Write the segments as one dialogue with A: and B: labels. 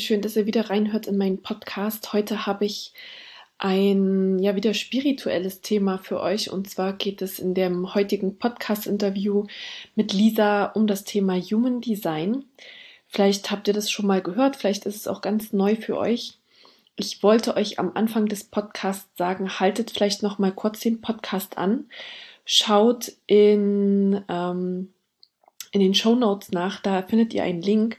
A: Schön, dass ihr wieder reinhört in meinen Podcast. Heute habe ich ein ja wieder spirituelles Thema für euch und zwar geht es in dem heutigen Podcast-Interview mit Lisa um das Thema Human Design. Vielleicht habt ihr das schon mal gehört, vielleicht ist es auch ganz neu für euch. Ich wollte euch am Anfang des Podcasts sagen, haltet vielleicht noch mal kurz den Podcast an, schaut in ähm, in den Show Notes nach, da findet ihr einen Link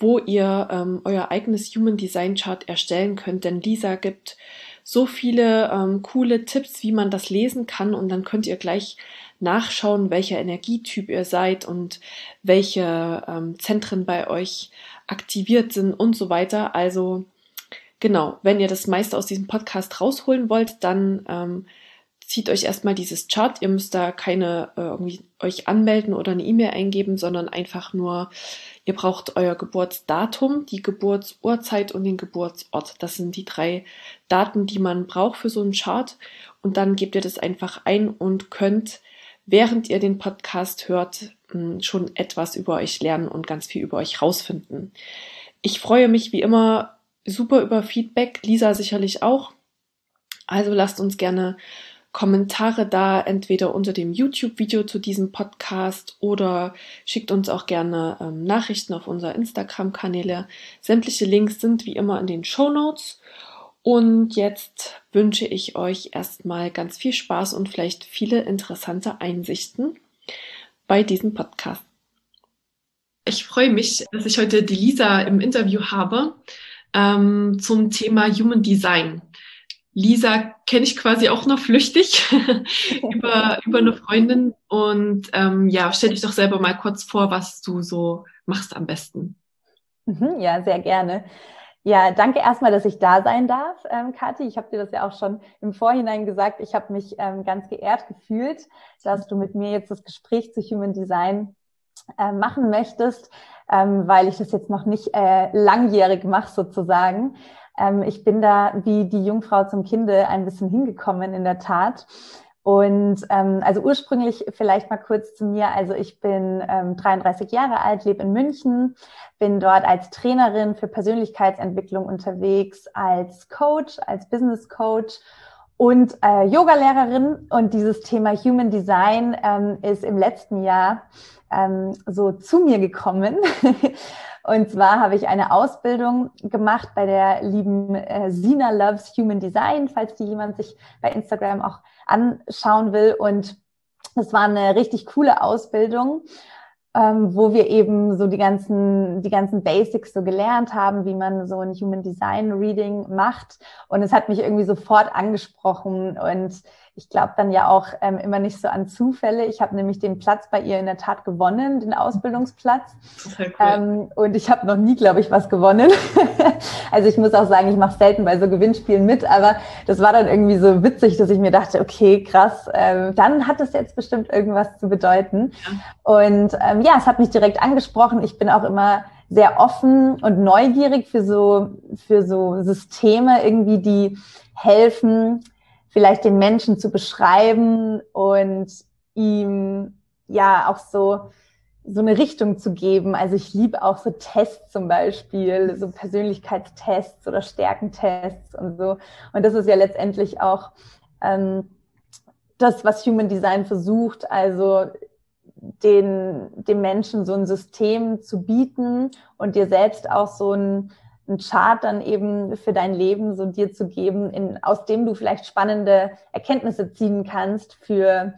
A: wo ihr ähm, euer eigenes Human Design Chart erstellen könnt. Denn Lisa gibt so viele ähm, coole Tipps, wie man das lesen kann. Und dann könnt ihr gleich nachschauen, welcher Energietyp ihr seid und welche ähm, Zentren bei euch aktiviert sind und so weiter. Also genau, wenn ihr das meiste aus diesem Podcast rausholen wollt, dann ähm, zieht euch erstmal dieses Chart. Ihr müsst da keine äh, irgendwie euch anmelden oder eine E-Mail eingeben, sondern einfach nur, ihr braucht euer Geburtsdatum, die Geburtsurzeit und den Geburtsort. Das sind die drei Daten, die man braucht für so einen Chart. Und dann gebt ihr das einfach ein und könnt, während ihr den Podcast hört, hm, schon etwas über euch lernen und ganz viel über euch rausfinden. Ich freue mich wie immer super über Feedback, Lisa sicherlich auch. Also lasst uns gerne Kommentare da, entweder unter dem YouTube-Video zu diesem Podcast oder schickt uns auch gerne ähm, Nachrichten auf unser Instagram-Kanäle. Sämtliche Links sind wie immer in den Show Notes. Und jetzt wünsche ich euch erstmal ganz viel Spaß und vielleicht viele interessante Einsichten bei diesem Podcast. Ich freue mich, dass ich heute die Lisa im Interview habe ähm, zum Thema Human Design. Lisa kenne ich quasi auch noch flüchtig über, über eine Freundin. Und ähm, ja, stell dich doch selber mal kurz vor, was du so machst am besten.
B: Mhm, ja, sehr gerne. Ja, danke erstmal, dass ich da sein darf, ähm, Kathi. Ich habe dir das ja auch schon im Vorhinein gesagt. Ich habe mich ähm, ganz geehrt gefühlt, dass du mit mir jetzt das Gespräch zu Human Design äh, machen möchtest, ähm, weil ich das jetzt noch nicht äh, langjährig mache sozusagen. Ähm, ich bin da wie die Jungfrau zum Kinde ein bisschen hingekommen in der Tat. Und ähm, also ursprünglich vielleicht mal kurz zu mir. Also ich bin ähm, 33 Jahre alt, lebe in München, bin dort als Trainerin für Persönlichkeitsentwicklung unterwegs, als Coach, als Business Coach und äh, Yoga-Lehrerin. Und dieses Thema Human Design ähm, ist im letzten Jahr ähm, so zu mir gekommen. Und zwar habe ich eine Ausbildung gemacht bei der lieben äh, Sina Loves Human Design, falls die jemand sich bei Instagram auch anschauen will. Und das war eine richtig coole Ausbildung, ähm, wo wir eben so die ganzen, die ganzen Basics so gelernt haben, wie man so ein Human Design Reading macht. Und es hat mich irgendwie sofort angesprochen und ich glaube dann ja auch ähm, immer nicht so an Zufälle. Ich habe nämlich den Platz bei ihr in der Tat gewonnen, den Ausbildungsplatz. Cool. Ähm, und ich habe noch nie, glaube ich, was gewonnen. also ich muss auch sagen, ich mache selten bei so Gewinnspielen mit, aber das war dann irgendwie so witzig, dass ich mir dachte, okay, krass, ähm, dann hat es jetzt bestimmt irgendwas zu bedeuten. Ja. Und ähm, ja, es hat mich direkt angesprochen. Ich bin auch immer sehr offen und neugierig für so, für so Systeme irgendwie, die helfen, vielleicht den Menschen zu beschreiben und ihm ja auch so so eine Richtung zu geben. Also ich liebe auch so Tests zum Beispiel, so Persönlichkeitstests oder Stärkentests und so. Und das ist ja letztendlich auch ähm, das, was Human Design versucht, also den, dem Menschen so ein System zu bieten und dir selbst auch so ein einen Chart dann eben für dein Leben so dir zu geben, in, aus dem du vielleicht spannende Erkenntnisse ziehen kannst für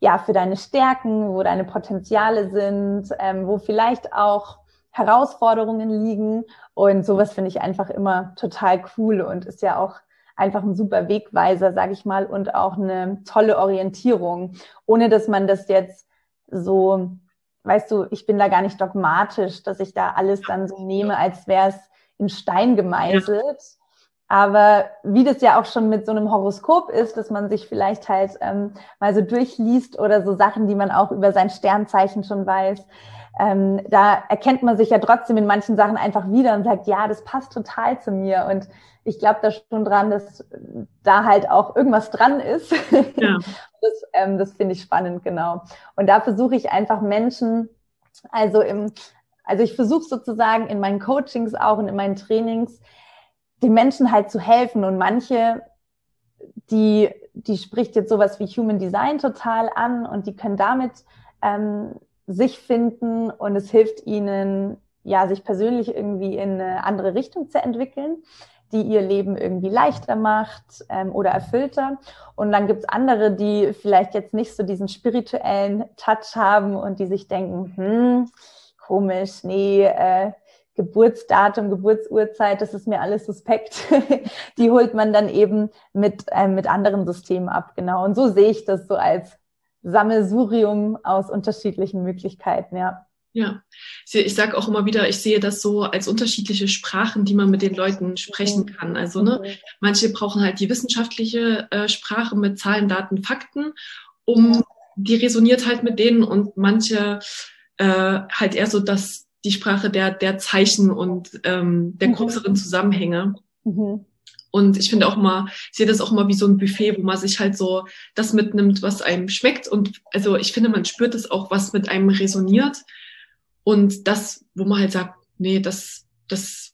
B: ja für deine Stärken, wo deine Potenziale sind, ähm, wo vielleicht auch Herausforderungen liegen. Und sowas finde ich einfach immer total cool und ist ja auch einfach ein super Wegweiser, sage ich mal, und auch eine tolle Orientierung, ohne dass man das jetzt so weißt du, ich bin da gar nicht dogmatisch, dass ich da alles dann so nehme, als wäre es in Stein gemeißelt. Ja. Aber wie das ja auch schon mit so einem Horoskop ist, dass man sich vielleicht halt ähm, mal so durchliest oder so Sachen, die man auch über sein Sternzeichen schon weiß, ähm, da erkennt man sich ja trotzdem in manchen Sachen einfach wieder und sagt, ja, das passt total zu mir. Und ich glaube da schon dran, dass da halt auch irgendwas dran ist. Ja. das ähm, das finde ich spannend, genau. Und da versuche ich einfach Menschen, also im, also ich versuche sozusagen in meinen Coachings auch und in meinen Trainings, den Menschen halt zu helfen. Und manche, die, die spricht jetzt sowas wie Human Design total an und die können damit ähm, sich finden und es hilft ihnen, ja, sich persönlich irgendwie in eine andere Richtung zu entwickeln, die ihr Leben irgendwie leichter macht ähm, oder erfüllter. Und dann gibt's andere, die vielleicht jetzt nicht so diesen spirituellen Touch haben und die sich denken, hm, komisch, nee, äh, Geburtsdatum, Geburtsurzeit, das ist mir alles suspekt. die holt man dann eben mit, äh, mit anderen Systemen ab, genau. Und so sehe ich das so als Sammelsurium aus unterschiedlichen Möglichkeiten, ja.
A: Ja, ich sage auch immer wieder, ich sehe das so als unterschiedliche Sprachen, die man mit den Leuten sprechen mhm. kann. Also ne, mhm. manche brauchen halt die wissenschaftliche äh, Sprache mit Zahlen, Daten, Fakten, um die resoniert halt mit denen und manche äh, halt eher so das die Sprache der der Zeichen und ähm, der mhm. größeren Zusammenhänge. Mhm. Und ich finde auch mal, ich sehe das auch mal wie so ein Buffet, wo man sich halt so das mitnimmt, was einem schmeckt. Und also ich finde, man spürt es auch, was mit einem resoniert. Und das, wo man halt sagt, nee, das, das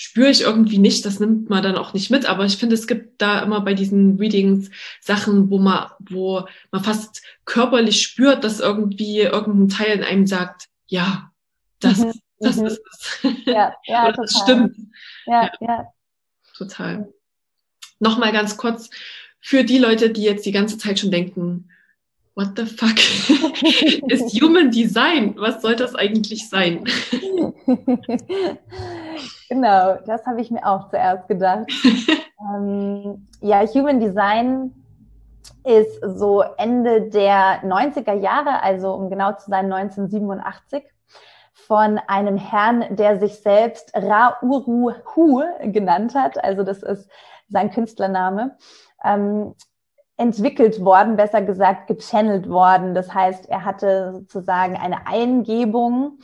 A: spüre ich irgendwie nicht, das nimmt man dann auch nicht mit. Aber ich finde, es gibt da immer bei diesen Readings Sachen, wo man, wo man fast körperlich spürt, dass irgendwie irgendein Teil in einem sagt, ja, das, mhm. das mhm. ist es. Ja, ja, das stimmt. Ja, ja. ja total. Nochmal ganz kurz für die Leute, die jetzt die ganze Zeit schon denken, what the fuck ist Human Design? Was soll das eigentlich sein?
B: Genau, das habe ich mir auch zuerst gedacht. ähm, ja, Human Design ist so Ende der 90er Jahre, also um genau zu sein 1987, von einem Herrn, der sich selbst Ra-Uru Hu genannt hat. Also das ist sein Künstlername. Ähm, entwickelt worden, besser gesagt gechannelt worden. Das heißt, er hatte sozusagen eine Eingebung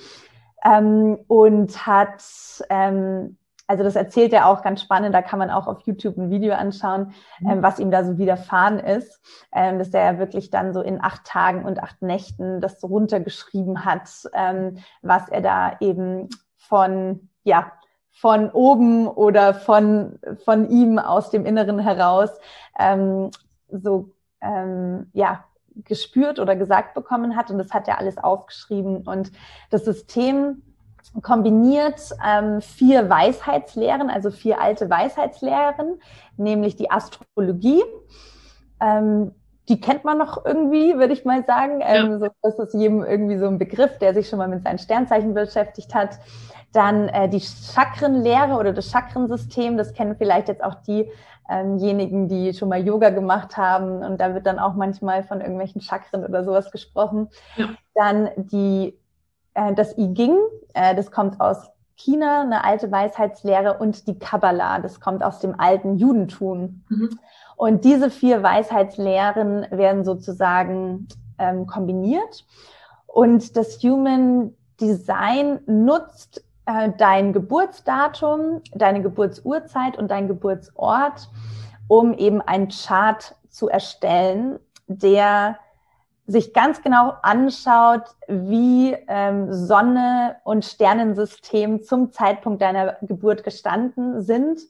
B: ähm, und hat ähm, also das erzählt er auch ganz spannend, da kann man auch auf YouTube ein Video anschauen, mhm. ähm, was ihm da so widerfahren ist, ähm, dass er ja wirklich dann so in acht Tagen und acht Nächten das so runtergeschrieben hat, ähm, was er da eben von, ja, von oben oder von, von ihm aus dem Inneren heraus ähm, so, ähm, ja, gespürt oder gesagt bekommen hat. Und das hat er alles aufgeschrieben. Und das System kombiniert ähm, vier Weisheitslehren, also vier alte Weisheitslehren, nämlich die Astrologie. Ähm, die kennt man noch irgendwie, würde ich mal sagen. Ähm, ja. so, das ist jedem irgendwie so ein Begriff, der sich schon mal mit seinen Sternzeichen beschäftigt hat. Dann äh, die Chakrenlehre oder das Chakrensystem, das kennen vielleicht jetzt auch diejenigen, die schon mal Yoga gemacht haben. Und da wird dann auch manchmal von irgendwelchen Chakren oder sowas gesprochen. Ja. Dann die äh, das I Ging, äh, das kommt aus China, eine alte Weisheitslehre, und die Kabbalah, das kommt aus dem alten Judentum. Mhm. Und diese vier Weisheitslehren werden sozusagen ähm, kombiniert. Und das Human Design nutzt äh, dein Geburtsdatum, deine Geburtsurzeit und dein Geburtsort, um eben einen Chart zu erstellen, der sich ganz genau anschaut, wie ähm, Sonne und Sternensystem zum Zeitpunkt deiner Geburt gestanden sind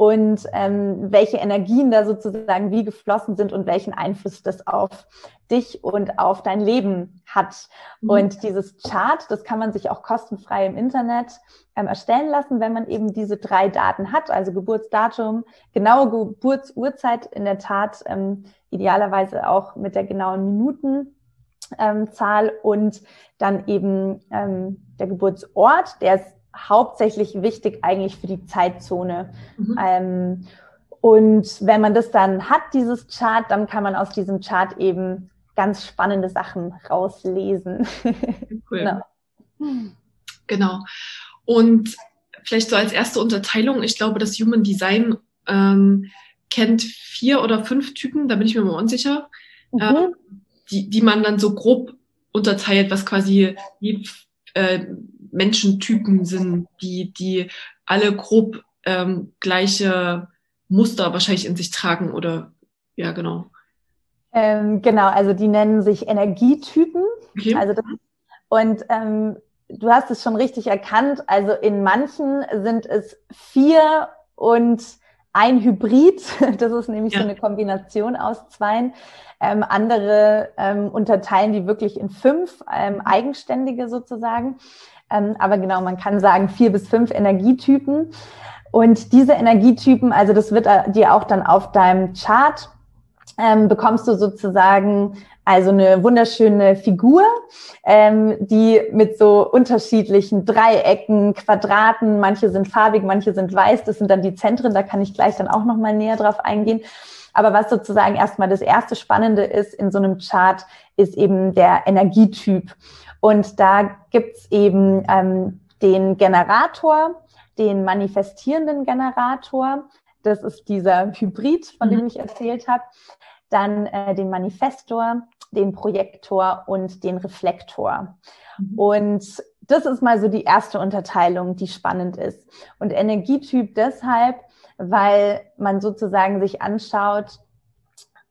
B: und ähm, welche Energien da sozusagen wie geflossen sind und welchen Einfluss das auf dich und auf dein Leben hat. Mhm. Und dieses Chart, das kann man sich auch kostenfrei im Internet ähm, erstellen lassen, wenn man eben diese drei Daten hat, also Geburtsdatum, genaue Geburtsurzeit in der Tat, ähm, idealerweise auch mit der genauen Minutenzahl ähm, und dann eben ähm, der Geburtsort, der ist hauptsächlich wichtig eigentlich für die Zeitzone. Mhm. Ähm, und wenn man das dann hat, dieses Chart, dann kann man aus diesem Chart eben ganz spannende Sachen rauslesen.
A: Cool. genau. genau. Und vielleicht so als erste Unterteilung, ich glaube, das Human Design ähm, kennt vier oder fünf Typen, da bin ich mir mal unsicher, mhm. äh, die, die man dann so grob unterteilt, was quasi die äh, Menschentypen sind, die, die alle grob ähm, gleiche Muster wahrscheinlich in sich tragen oder ja, genau.
B: Ähm, genau, also die nennen sich Energietypen. Okay. Also das, und ähm, du hast es schon richtig erkannt. Also in manchen sind es vier und ein Hybrid. Das ist nämlich ja. so eine Kombination aus zweien. Ähm, andere ähm, unterteilen die wirklich in fünf ähm, eigenständige sozusagen. Ähm, aber genau, man kann sagen vier bis fünf Energietypen. Und diese Energietypen, also das wird äh, dir auch dann auf deinem Chart ähm, bekommst du sozusagen also eine wunderschöne Figur, ähm, die mit so unterschiedlichen Dreiecken, Quadraten, manche sind farbig, manche sind weiß, das sind dann die Zentren, da kann ich gleich dann auch nochmal näher drauf eingehen. Aber was sozusagen erstmal das erste Spannende ist in so einem Chart, ist eben der Energietyp. Und da gibt's eben ähm, den Generator, den manifestierenden Generator. Das ist dieser Hybrid, von mhm. dem ich erzählt habe dann äh, den Manifestor, den Projektor und den Reflektor. Mhm. Und das ist mal so die erste Unterteilung, die spannend ist. Und Energietyp deshalb, weil man sozusagen sich anschaut,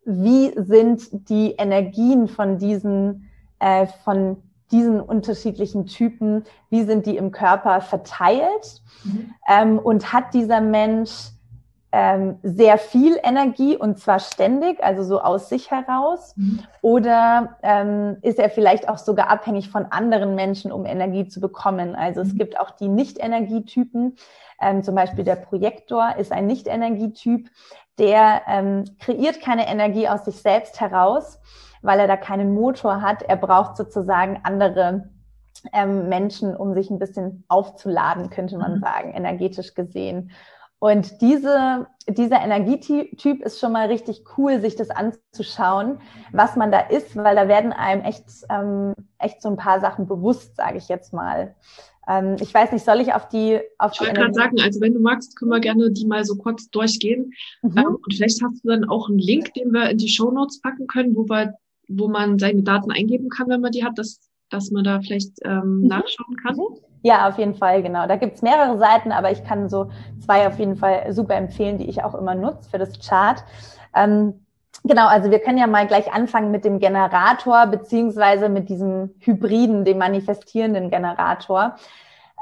B: wie sind die Energien von diesen, äh, von diesen unterschiedlichen Typen, wie sind die im Körper verteilt? Mhm. Ähm, und hat dieser Mensch ähm, sehr viel Energie und zwar ständig, also so aus sich heraus? Mhm. Oder ähm, ist er vielleicht auch sogar abhängig von anderen Menschen, um Energie zu bekommen? Also mhm. es gibt auch die Nicht-Energietypen. Ähm, zum Beispiel der Projektor ist ein Nicht-Energietyp, der ähm, kreiert keine Energie aus sich selbst heraus, weil er da keinen Motor hat. Er braucht sozusagen andere ähm, Menschen, um sich ein bisschen aufzuladen, könnte man mhm. sagen, energetisch gesehen. Und diese, dieser Energietyp ist schon mal richtig cool, sich das anzuschauen, was man da ist, weil da werden einem echt, ähm, echt so ein paar Sachen bewusst, sage ich jetzt mal. Ähm, ich weiß nicht, soll ich auf die auf
A: Ich wollte gerade sagen, also wenn du magst, können wir gerne die mal so kurz durchgehen. Mhm. Ähm, und vielleicht hast du dann auch einen Link, den wir in die Show Notes packen können, wo wir, wo man seine Daten eingeben kann, wenn man die hat, dass, dass man da vielleicht ähm, mhm. nachschauen kann. Mhm.
B: Ja, auf jeden Fall, genau. Da gibt's mehrere Seiten, aber ich kann so zwei auf jeden Fall super empfehlen, die ich auch immer nutze für das Chart. Ähm, genau, also wir können ja mal gleich anfangen mit dem Generator beziehungsweise mit diesem Hybriden, dem manifestierenden Generator.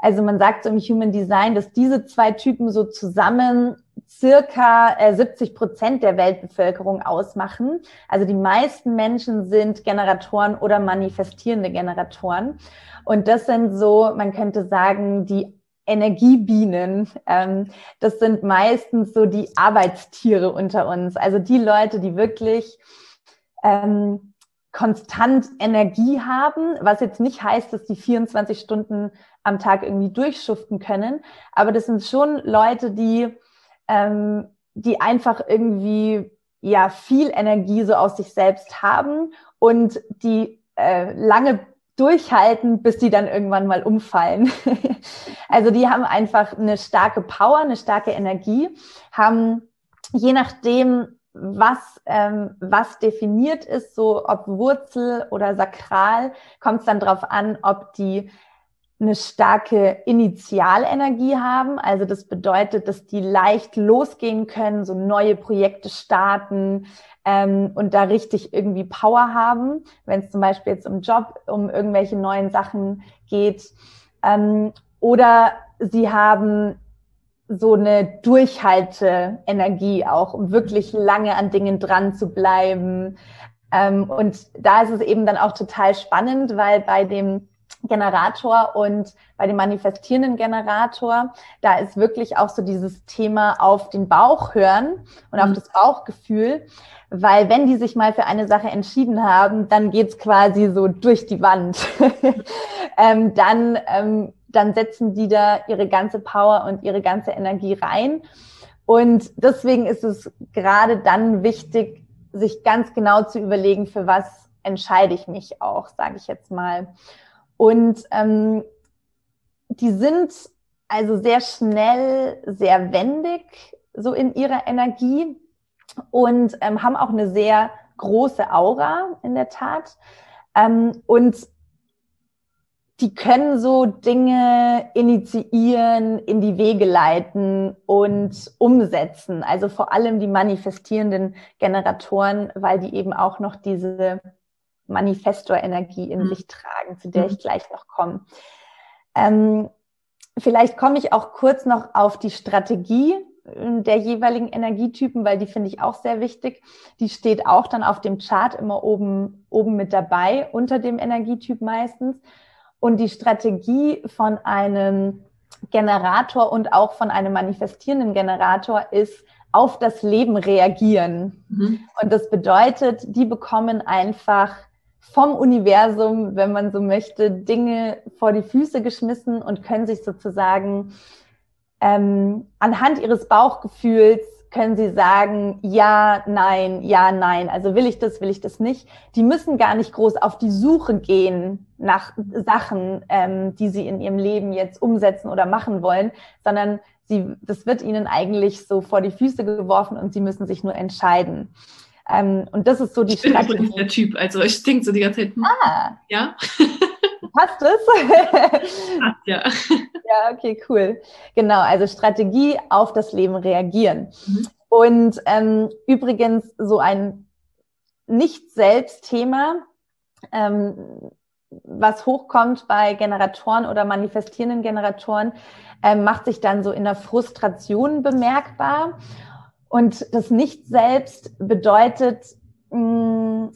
B: Also man sagt so im Human Design, dass diese zwei Typen so zusammen circa 70 äh, Prozent der Weltbevölkerung ausmachen. Also die meisten Menschen sind Generatoren oder manifestierende Generatoren. Und das sind so, man könnte sagen, die Energiebienen. Ähm, das sind meistens so die Arbeitstiere unter uns. Also die Leute, die wirklich ähm, konstant Energie haben, was jetzt nicht heißt, dass die 24 Stunden am Tag irgendwie durchschuften können. Aber das sind schon Leute, die, ähm, die einfach irgendwie ja viel Energie so aus sich selbst haben und die äh, lange durchhalten, bis die dann irgendwann mal umfallen. also die haben einfach eine starke Power, eine starke Energie, haben je nachdem, was, ähm, was definiert ist, so ob Wurzel oder Sakral, kommt es dann darauf an, ob die eine starke Initialenergie haben. Also das bedeutet, dass die leicht losgehen können, so neue Projekte starten, ähm, und da richtig irgendwie Power haben, wenn es zum Beispiel jetzt um Job, um irgendwelche neuen Sachen geht. Ähm, oder sie haben so eine Durchhalte-Energie auch, um wirklich lange an Dingen dran zu bleiben. Ähm, und da ist es eben dann auch total spannend, weil bei dem Generator und bei dem manifestierenden Generator, da ist wirklich auch so dieses Thema auf den Bauch hören und auf mhm. das Bauchgefühl, weil wenn die sich mal für eine Sache entschieden haben, dann geht's quasi so durch die Wand. ähm, dann, ähm, dann setzen die da ihre ganze Power und ihre ganze Energie rein. Und deswegen ist es gerade dann wichtig, sich ganz genau zu überlegen, für was entscheide ich mich auch, sage ich jetzt mal. Und ähm, die sind also sehr schnell, sehr wendig, so in ihrer Energie und ähm, haben auch eine sehr große Aura in der Tat. Ähm, und die können so Dinge initiieren, in die Wege leiten und umsetzen. Also vor allem die manifestierenden Generatoren, weil die eben auch noch diese Manifestor-Energie in mhm. sich tragen, zu der mhm. ich gleich noch komme. Ähm, vielleicht komme ich auch kurz noch auf die Strategie äh, der jeweiligen Energietypen, weil die finde ich auch sehr wichtig. Die steht auch dann auf dem Chart immer oben, oben mit dabei, unter dem Energietyp meistens. Und die Strategie von einem Generator und auch von einem manifestierenden Generator ist auf das Leben reagieren. Mhm. Und das bedeutet, die bekommen einfach vom Universum, wenn man so möchte, Dinge vor die Füße geschmissen und können sich sozusagen ähm, anhand ihres Bauchgefühls können sie sagen, ja, nein, ja, nein. Also will ich das, will ich das nicht. Die müssen gar nicht groß auf die Suche gehen nach Sachen, ähm, die sie in ihrem Leben jetzt umsetzen oder machen wollen, sondern sie, das wird ihnen eigentlich so vor die Füße geworfen und sie müssen sich nur entscheiden. Ähm, und das ist so die
A: ich bin Strategie. der Typ, also ich denke so die ganze Zeit, hm, ah. ja.
B: Passt es? ja. Ja, okay, cool. Genau, also Strategie auf das Leben reagieren. Mhm. Und ähm, übrigens so ein Nicht-Selbst-Thema, ähm, was hochkommt bei Generatoren oder manifestierenden Generatoren, ähm, macht sich dann so in der Frustration bemerkbar. Und das Nicht-Selbst bedeutet, mh, mm,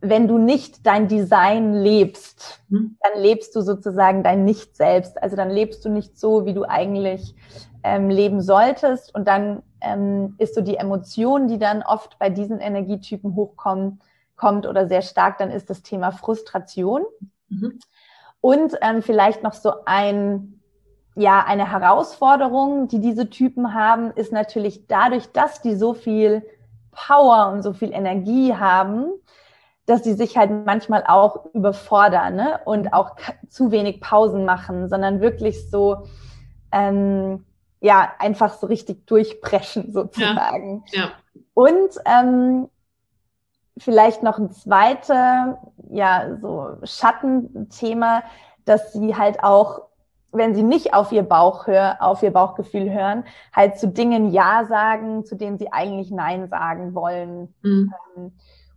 B: wenn du nicht dein Design lebst, mhm. dann lebst du sozusagen dein Nicht-Selbst. Also dann lebst du nicht so, wie du eigentlich ähm, leben solltest. Und dann ähm, ist so die Emotion, die dann oft bei diesen Energietypen hochkommt, kommt oder sehr stark, dann ist das Thema Frustration. Mhm. Und ähm, vielleicht noch so ein ja, eine Herausforderung, die diese Typen haben, ist natürlich dadurch, dass die so viel Power und so viel Energie haben, dass sie sich halt manchmal auch überfordern ne? und auch zu wenig Pausen machen, sondern wirklich so, ähm, ja, einfach so richtig durchbrechen sozusagen. Ja, ja. Und ähm, vielleicht noch ein zweites, ja, so Schattenthema, dass sie halt auch wenn sie nicht auf ihr Bauch hör, auf ihr Bauchgefühl hören, halt zu Dingen Ja sagen, zu denen sie eigentlich Nein sagen wollen. Mhm. Ähm,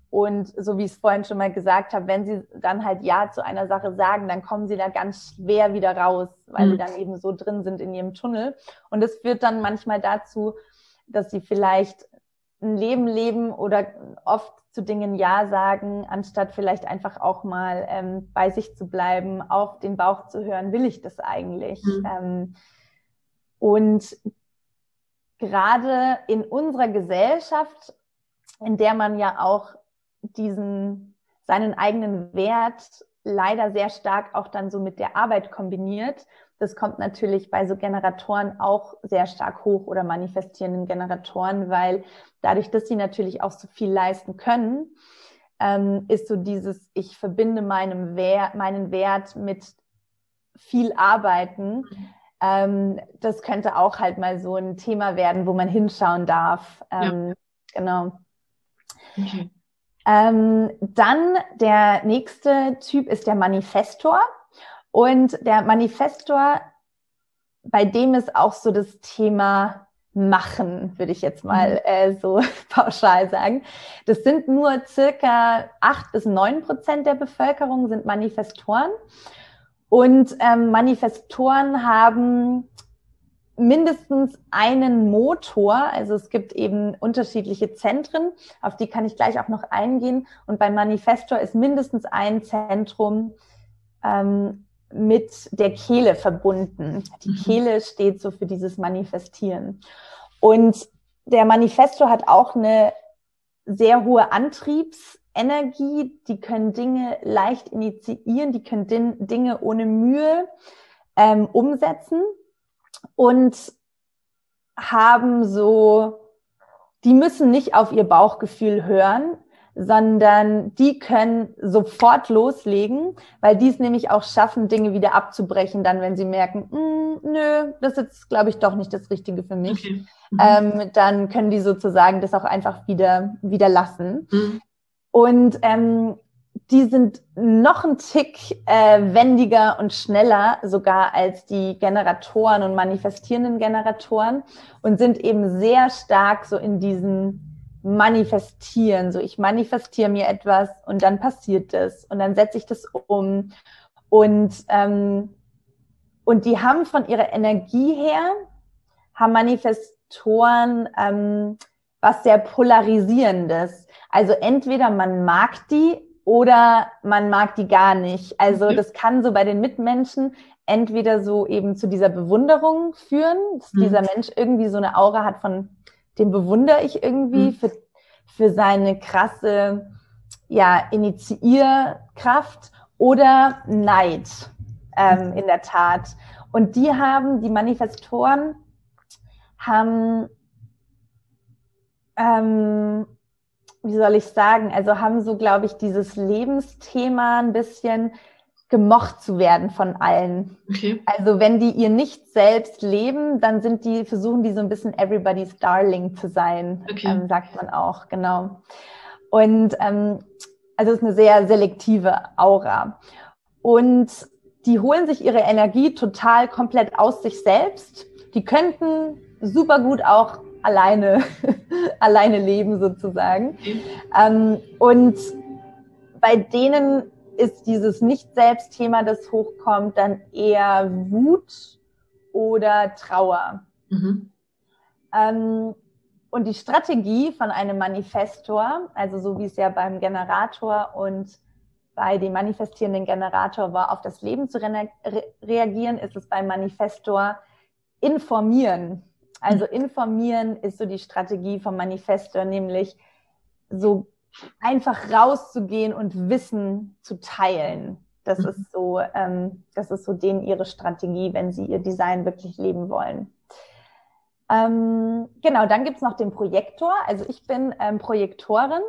B: und so wie ich es vorhin schon mal gesagt habe, wenn sie dann halt Ja zu einer Sache sagen, dann kommen sie da ganz schwer wieder raus, weil mhm. sie dann eben so drin sind in ihrem Tunnel. Und es führt dann manchmal dazu, dass sie vielleicht ein Leben leben oder oft zu Dingen Ja sagen, anstatt vielleicht einfach auch mal ähm, bei sich zu bleiben, auf den Bauch zu hören, will ich das eigentlich? Mhm. Ähm, und gerade in unserer Gesellschaft, in der man ja auch diesen, seinen eigenen Wert leider sehr stark auch dann so mit der Arbeit kombiniert, das kommt natürlich bei so Generatoren auch sehr stark hoch oder manifestierenden Generatoren, weil dadurch, dass sie natürlich auch so viel leisten können, ähm, ist so dieses, ich verbinde meinem Wert, meinen Wert mit viel Arbeiten. Ähm, das könnte auch halt mal so ein Thema werden, wo man hinschauen darf. Ähm, ja. Genau. Okay. Ähm, dann der nächste Typ ist der Manifestor. Und der Manifestor, bei dem ist auch so das Thema Machen, würde ich jetzt mal mhm. äh, so pauschal sagen. Das sind nur circa acht bis neun Prozent der Bevölkerung sind Manifestoren. Und ähm, Manifestoren haben mindestens einen Motor. Also es gibt eben unterschiedliche Zentren, auf die kann ich gleich auch noch eingehen. Und beim Manifestor ist mindestens ein Zentrum ähm, mit der Kehle verbunden. Die mhm. Kehle steht so für dieses Manifestieren. Und der Manifesto hat auch eine sehr hohe Antriebsenergie. Die können Dinge leicht initiieren, die können Dinge ohne Mühe ähm, umsetzen und haben so, die müssen nicht auf ihr Bauchgefühl hören, sondern die können sofort loslegen, weil die es nämlich auch schaffen, Dinge wieder abzubrechen, dann wenn sie merken, mm, nö, das ist glaube ich, doch nicht das Richtige für mich. Okay. Mhm. Ähm, dann können die sozusagen das auch einfach wieder, wieder lassen. Mhm. Und ähm, die sind noch ein Tick äh, wendiger und schneller sogar als die Generatoren und manifestierenden Generatoren und sind eben sehr stark so in diesen Manifestieren. So ich manifestiere mir etwas und dann passiert es und dann setze ich das um und ähm, und die haben von ihrer Energie her haben Manifestoren ähm, was sehr polarisierendes. Also entweder man mag die oder man mag die gar nicht. Also mhm. das kann so bei den Mitmenschen entweder so eben zu dieser Bewunderung führen, dass mhm. dieser Mensch irgendwie so eine Aura hat von, dem bewundere ich irgendwie mhm. für, für seine krasse, ja, Initiierkraft oder Neid ähm, in der Tat. Und die haben, die Manifestoren haben ähm, wie soll ich sagen, also haben so, glaube ich, dieses Lebensthema ein bisschen gemocht zu werden von allen. Okay. Also wenn die ihr nicht selbst leben, dann sind die, versuchen die so ein bisschen everybody's darling zu sein, okay. ähm, sagt man auch, genau. Und ähm, also es ist eine sehr selektive Aura. Und die holen sich ihre Energie total komplett aus sich selbst. Die könnten super gut auch alleine, alleine leben sozusagen. Ähm, und bei denen ist dieses Nicht-Selbst-Thema, das hochkommt, dann eher Wut oder Trauer. Mhm. Ähm, und die Strategie von einem Manifestor, also so wie es ja beim Generator und bei dem manifestierenden Generator war, auf das Leben zu re reagieren, ist es beim Manifestor informieren. Also informieren ist so die Strategie vom Manifesto, nämlich so einfach rauszugehen und Wissen zu teilen. Das mhm. ist so, ähm, das ist so denen ihre Strategie, wenn sie ihr Design wirklich leben wollen. Ähm, genau, dann gibt's noch den Projektor. Also ich bin ähm, Projektorin.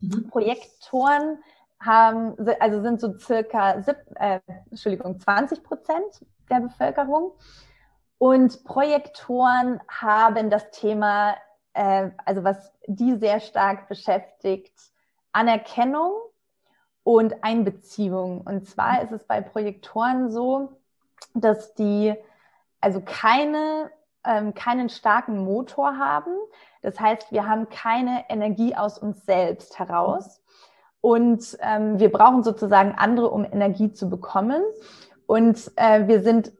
B: Mhm. Projektoren haben, also sind so circa, äh, Entschuldigung, 20 Prozent der Bevölkerung. Und Projektoren haben das Thema, äh, also was die sehr stark beschäftigt, Anerkennung und Einbeziehung. Und zwar ist es bei Projektoren so, dass die also keine, ähm, keinen starken Motor haben. Das heißt, wir haben keine Energie aus uns selbst heraus. Und ähm, wir brauchen sozusagen andere, um Energie zu bekommen. Und äh, wir sind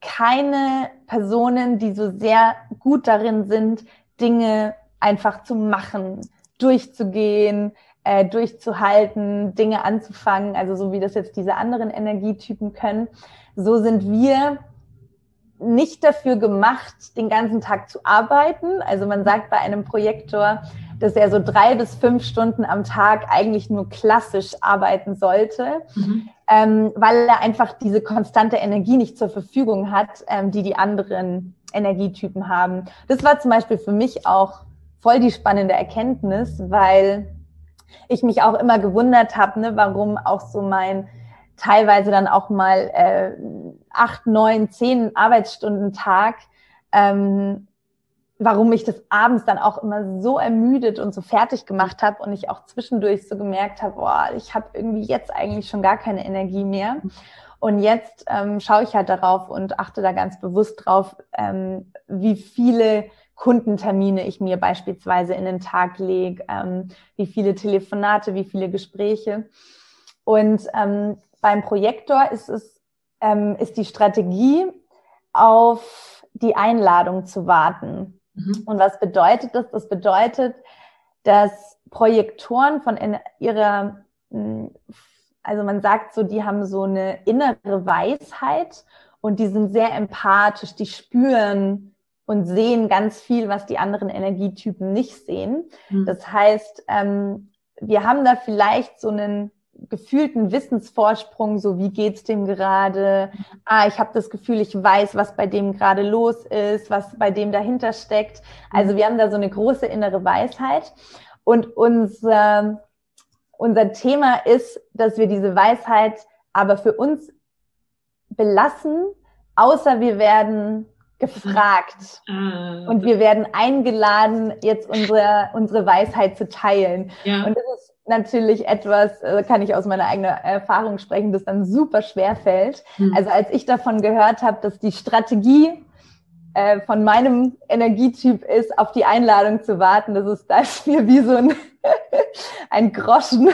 B: keine Personen, die so sehr gut darin sind, Dinge einfach zu machen, durchzugehen, äh, durchzuhalten, Dinge anzufangen, also so wie das jetzt diese anderen Energietypen können. So sind wir nicht dafür gemacht, den ganzen Tag zu arbeiten. Also man sagt bei einem Projektor, dass er so drei bis fünf Stunden am Tag eigentlich nur klassisch arbeiten sollte, mhm. ähm, weil er einfach diese konstante Energie nicht zur Verfügung hat, ähm, die die anderen Energietypen haben. Das war zum Beispiel für mich auch voll die spannende Erkenntnis, weil ich mich auch immer gewundert habe, ne, warum auch so mein teilweise dann auch mal äh, acht, neun, zehn Arbeitsstunden Tag ähm, warum mich das abends dann auch immer so ermüdet und so fertig gemacht habe und ich auch zwischendurch so gemerkt habe, boah, ich habe irgendwie jetzt eigentlich schon gar keine Energie mehr. Und jetzt ähm, schaue ich halt darauf und achte da ganz bewusst drauf, ähm, wie viele Kundentermine ich mir beispielsweise in den Tag lege, ähm, wie viele Telefonate, wie viele Gespräche. Und ähm, beim Projektor ist es ähm, ist die Strategie auf die Einladung zu warten. Mhm. Und was bedeutet das? Das bedeutet, dass Projektoren von ihrer, hm, also man sagt so, die haben so eine innere Weisheit und die sind sehr empathisch, die spüren und sehen ganz viel, was die anderen Energietypen nicht sehen. Mhm. Das heißt, ähm, wir haben da vielleicht so einen gefühlten Wissensvorsprung, so wie geht's dem gerade? Ah, ich habe das Gefühl, ich weiß, was bei dem gerade los ist, was bei dem dahinter steckt. Also wir haben da so eine große innere Weisheit. Und unser, unser Thema ist, dass wir diese Weisheit aber für uns belassen, außer wir werden gefragt ah, und wir werden eingeladen, jetzt unsere, unsere Weisheit zu teilen. Ja. Und das ist natürlich etwas, äh, kann ich aus meiner eigenen Erfahrung sprechen, das dann super schwer fällt. Mhm. Also als ich davon gehört habe, dass die Strategie äh, von meinem Energietyp ist, auf die Einladung zu warten, das ist, da ist mir wie so ein, ein Groschen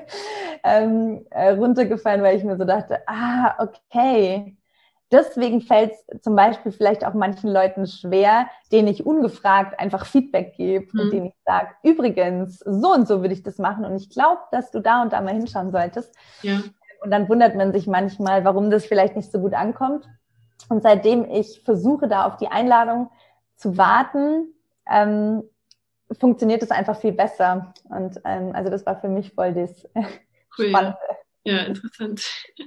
B: ähm, äh, runtergefallen, weil ich mir so dachte, ah, okay, deswegen fällt es zum Beispiel vielleicht auch manchen Leuten schwer, denen ich ungefragt einfach Feedback gebe mhm. und denen ich sage, übrigens, so und so würde ich das machen und ich glaube, dass du da und da mal hinschauen solltest. Ja. Und dann wundert man sich manchmal, warum das vielleicht nicht so gut ankommt. Und seitdem ich versuche, da auf die Einladung zu warten, ähm, funktioniert es einfach viel besser. Und ähm, also das war für mich voll das
A: cool, Spannende. Ja, ja interessant.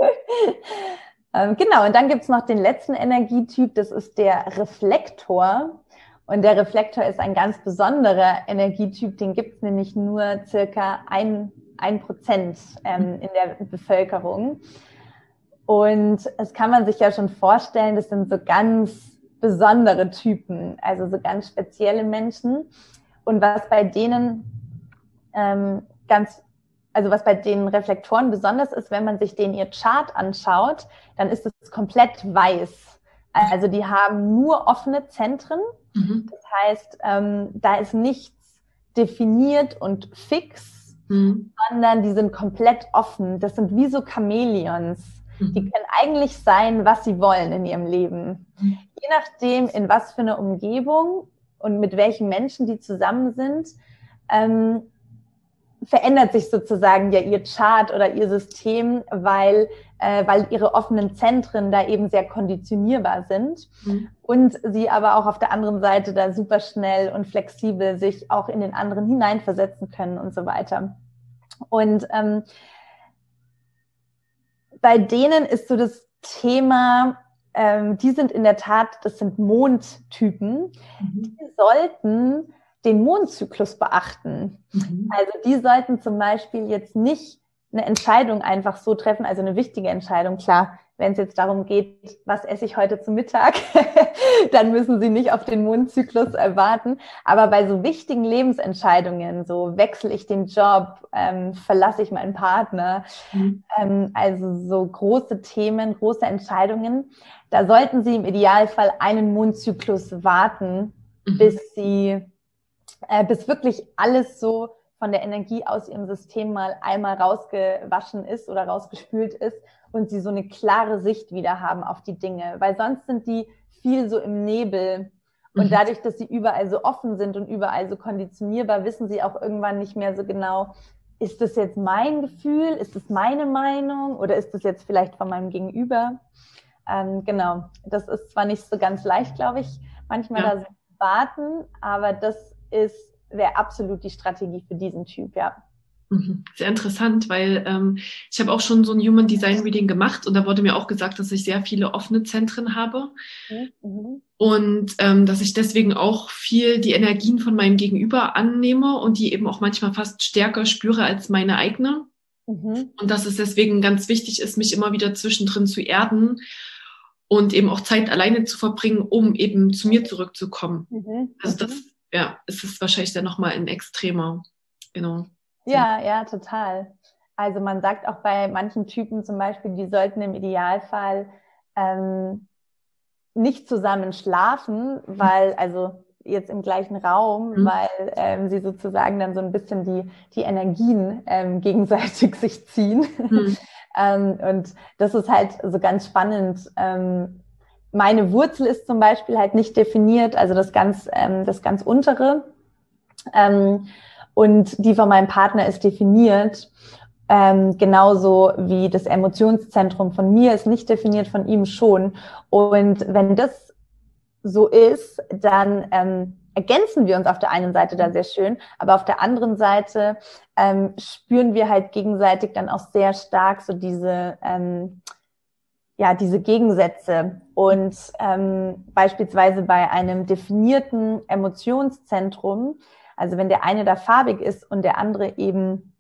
B: Ähm, genau, und dann gibt's noch den letzten Energietyp, das ist der Reflektor. Und der Reflektor ist ein ganz besonderer Energietyp, den gibt's nämlich nur circa ein, ein Prozent ähm, in der Bevölkerung. Und es kann man sich ja schon vorstellen, das sind so ganz besondere Typen, also so ganz spezielle Menschen. Und was bei denen ähm, ganz also was bei den Reflektoren besonders ist, wenn man sich den ihr Chart anschaut, dann ist es komplett weiß. Also die haben nur offene Zentren. Mhm. Das heißt, ähm, da ist nichts definiert und fix, mhm. sondern die sind komplett offen. Das sind wie so Chamäleons. Mhm. Die können eigentlich sein, was sie wollen in ihrem Leben. Mhm. Je nachdem, in was für eine Umgebung und mit welchen Menschen die zusammen sind, ähm, verändert sich sozusagen ja ihr Chart oder ihr System, weil, äh, weil ihre offenen Zentren da eben sehr konditionierbar sind mhm. und sie aber auch auf der anderen Seite da super schnell und flexibel sich auch in den anderen hineinversetzen können und so weiter. Und ähm, bei denen ist so das Thema, ähm, die sind in der Tat, das sind Mondtypen, mhm. die sollten den Mondzyklus beachten. Mhm. Also die sollten zum Beispiel jetzt nicht eine Entscheidung einfach so treffen, also eine wichtige Entscheidung, klar, wenn es jetzt darum geht, was esse ich heute zum Mittag, dann müssen Sie nicht auf den Mondzyklus erwarten. Aber bei so wichtigen Lebensentscheidungen, so wechsle ich den Job, ähm, verlasse ich meinen Partner, mhm. ähm, also so große Themen, große Entscheidungen, da sollten Sie im Idealfall einen Mondzyklus warten, mhm. bis Sie äh, bis wirklich alles so von der Energie aus ihrem System mal einmal rausgewaschen ist oder rausgespült ist und sie so eine klare Sicht wieder haben auf die Dinge. Weil sonst sind die viel so im Nebel. Und mhm. dadurch, dass sie überall so offen sind und überall so konditionierbar, wissen sie auch irgendwann nicht mehr so genau, ist das jetzt mein Gefühl, ist das meine Meinung oder ist das jetzt vielleicht von meinem Gegenüber? Ähm, genau, das ist zwar nicht so ganz leicht, glaube ich, manchmal ja. da so warten, aber das ist, wäre absolut die Strategie für diesen Typ, ja.
A: Mhm. Sehr interessant, weil ähm, ich habe auch schon so ein Human Design Reading gemacht und da wurde mir auch gesagt, dass ich sehr viele offene Zentren habe mhm. und ähm, dass ich deswegen auch viel die Energien von meinem Gegenüber annehme und die eben auch manchmal fast stärker spüre als meine eigene. Mhm. Und dass es deswegen ganz wichtig ist, mich immer wieder zwischendrin zu erden und eben auch Zeit alleine zu verbringen, um eben zu mir zurückzukommen. Mhm. Also das ja, es ist wahrscheinlich dann nochmal ein extremer, genau.
B: Ja, ja, total. Also man sagt auch bei manchen Typen zum Beispiel, die sollten im Idealfall ähm, nicht zusammen schlafen, weil, also jetzt im gleichen Raum, mhm. weil ähm, sie sozusagen dann so ein bisschen die, die Energien ähm, gegenseitig sich ziehen. Mhm. ähm, und das ist halt so ganz spannend, ähm, meine Wurzel ist zum Beispiel halt nicht definiert, also das ganz, ähm, das ganz untere. Ähm, und die von meinem Partner ist definiert. Ähm, genauso wie das Emotionszentrum von mir ist nicht definiert, von ihm schon. Und wenn das so ist, dann ähm, ergänzen wir uns auf der einen Seite da sehr schön, aber auf der anderen Seite ähm, spüren wir halt gegenseitig dann auch sehr stark so diese ähm, ja, diese Gegensätze. Und ähm, beispielsweise bei einem definierten Emotionszentrum, Also wenn der eine da farbig ist und der andere eben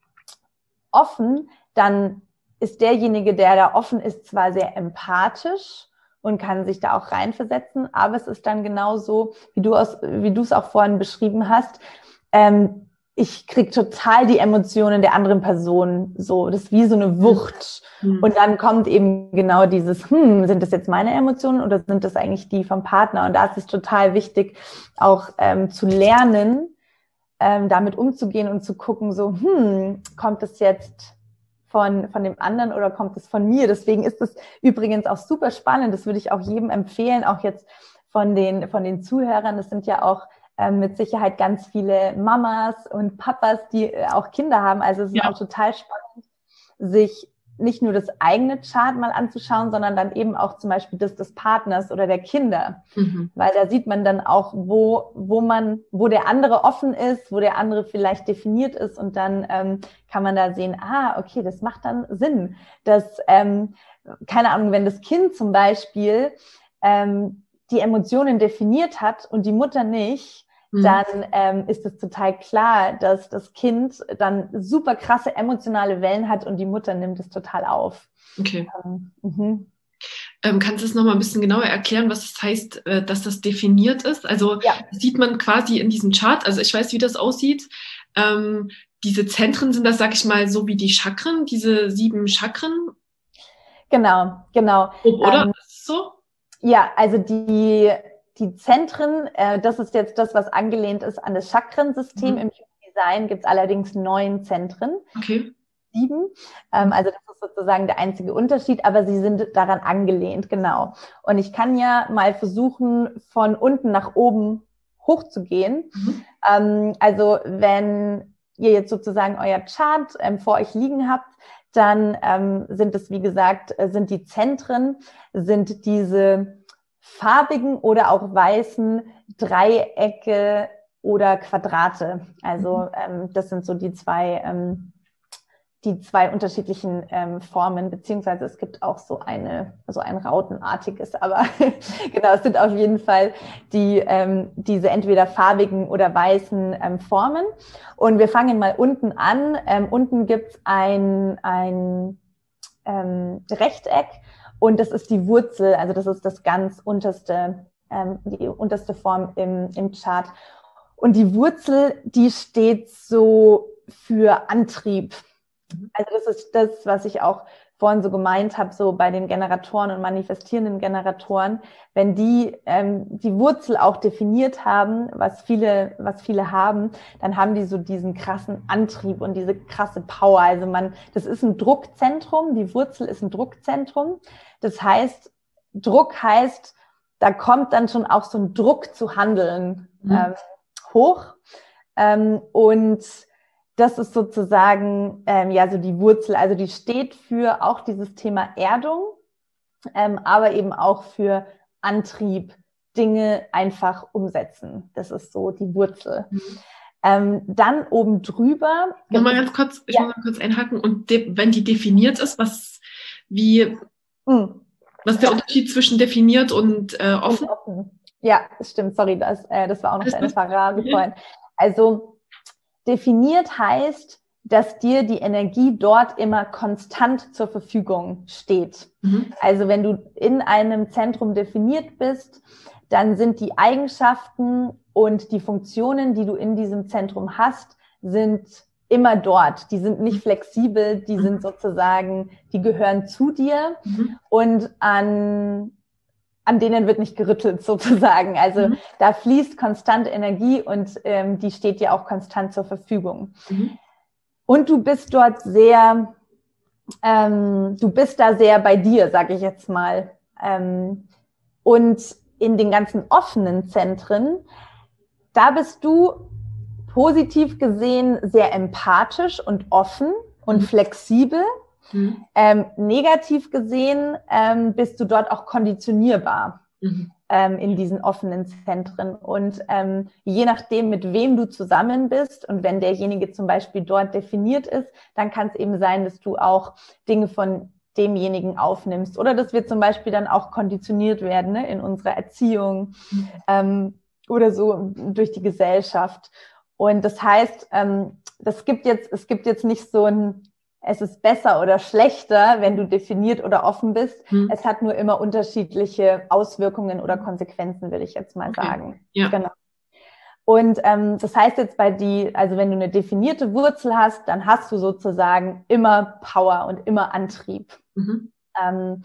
B: offen, dann ist derjenige, der da offen ist, zwar sehr empathisch und kann sich da auch reinversetzen, aber es ist dann genauso, wie du aus, wie du es auch vorhin beschrieben hast. Ähm, ich krieg total die Emotionen der anderen Person so. Das ist wie so eine Wucht. Mhm. Und dann kommt eben genau dieses, hm, sind das jetzt meine Emotionen oder sind das eigentlich die vom Partner? Und da ist es total wichtig, auch ähm, zu lernen, ähm, damit umzugehen und zu gucken, so, hm, kommt es jetzt von, von dem anderen oder kommt es von mir? Deswegen ist es übrigens auch super spannend. Das würde ich auch jedem empfehlen, auch jetzt von den, von den Zuhörern. Das sind ja auch mit Sicherheit ganz viele Mamas und Papas, die äh, auch Kinder haben. Also es ist ja. auch total spannend, sich nicht nur das eigene Chart mal anzuschauen, sondern dann eben auch zum Beispiel das des Partners oder der Kinder. Mhm. Weil da sieht man dann auch, wo, wo man, wo der andere offen ist, wo der andere vielleicht definiert ist und dann ähm, kann man da sehen, ah, okay, das macht dann Sinn. Dass, ähm, keine Ahnung, wenn das Kind zum Beispiel ähm, die Emotionen definiert hat und die Mutter nicht, mhm. dann ähm, ist es total klar, dass das Kind dann super krasse emotionale Wellen hat und die Mutter nimmt es total auf.
A: Okay. Ähm, mhm. Ähm, kannst du es nochmal ein bisschen genauer erklären, was das heißt, äh, dass das definiert ist? Also ja. sieht man quasi in diesem Chart, also ich weiß, wie das aussieht. Ähm, diese Zentren sind das, sag ich mal, so wie die Chakren, diese sieben Chakren.
B: Genau, genau.
A: Oder? Ähm, ist es so?
B: Ja, also die, die Zentren, äh, das ist jetzt das, was angelehnt ist an das Chakrensystem. Mhm. Im Human Design gibt es allerdings neun Zentren.
A: Okay.
B: Sieben. Ähm, also das ist sozusagen der einzige Unterschied, aber sie sind daran angelehnt, genau. Und ich kann ja mal versuchen, von unten nach oben hochzugehen. Mhm. Ähm, also wenn ihr jetzt sozusagen euer Chart ähm, vor euch liegen habt, dann ähm, sind es, wie gesagt, äh, sind die Zentren, sind diese farbigen oder auch weißen Dreiecke oder Quadrate. Also mhm. ähm, das sind so die zwei, ähm, die zwei unterschiedlichen ähm, Formen, beziehungsweise es gibt auch so eine, so ein rautenartiges, aber genau, es sind auf jeden Fall die, ähm, diese entweder farbigen oder weißen ähm, Formen. Und wir fangen mal unten an. Ähm, unten gibt's ein, ein ähm, Rechteck und das ist die Wurzel, also das ist das ganz unterste, ähm, die unterste Form im, im Chart. Und die Wurzel, die steht so für Antrieb. Also das ist das, was ich auch vorhin so gemeint habe, so bei den Generatoren und manifestierenden Generatoren, wenn die ähm, die Wurzel auch definiert haben, was viele, was viele haben, dann haben die so diesen krassen Antrieb und diese krasse Power. Also man, das ist ein Druckzentrum, die Wurzel ist ein Druckzentrum. Das heißt, Druck heißt, da kommt dann schon auch so ein Druck zu handeln mhm. ähm, hoch. Ähm, und das ist sozusagen ähm, ja so die Wurzel. Also die steht für auch dieses Thema Erdung, ähm, aber eben auch für Antrieb, Dinge einfach umsetzen. Das ist so die Wurzel. Mhm. Ähm, dann oben drüber.
A: Nochmal ganz kurz, ich ja. muss mal kurz einhaken. Und wenn die definiert ist, was, wie, mhm. was der Unterschied zwischen definiert und äh, offen? Offen?
B: Ja, stimmt. Sorry, das, äh, das war auch noch eine Frage vorhin. Also Definiert heißt, dass dir die Energie dort immer konstant zur Verfügung steht. Mhm. Also wenn du in einem Zentrum definiert bist, dann sind die Eigenschaften und die Funktionen, die du in diesem Zentrum hast, sind immer dort. Die sind nicht flexibel, die sind sozusagen, die gehören zu dir mhm. und an an denen wird nicht gerüttelt sozusagen. Also mhm. da fließt konstant Energie und ähm, die steht dir auch konstant zur Verfügung. Mhm. Und du bist dort sehr, ähm, du bist da sehr bei dir, sage ich jetzt mal. Ähm, und in den ganzen offenen Zentren, da bist du positiv gesehen sehr empathisch und offen und mhm. flexibel Mhm. Ähm, negativ gesehen ähm, bist du dort auch konditionierbar mhm. ähm, in diesen offenen Zentren. Und ähm, je nachdem, mit wem du zusammen bist und wenn derjenige zum Beispiel dort definiert ist, dann kann es eben sein, dass du auch Dinge von demjenigen aufnimmst oder dass wir zum Beispiel dann auch konditioniert werden ne, in unserer Erziehung mhm. ähm, oder so durch die Gesellschaft. Und das heißt, ähm, das gibt jetzt, es gibt jetzt nicht so ein, es ist besser oder schlechter, wenn du definiert oder offen bist. Hm. Es hat nur immer unterschiedliche Auswirkungen oder Konsequenzen, will ich jetzt mal okay. sagen. Ja. Genau. Und ähm, das heißt jetzt bei die, also wenn du eine definierte Wurzel hast, dann hast du sozusagen immer Power und immer Antrieb. Mhm. Ähm,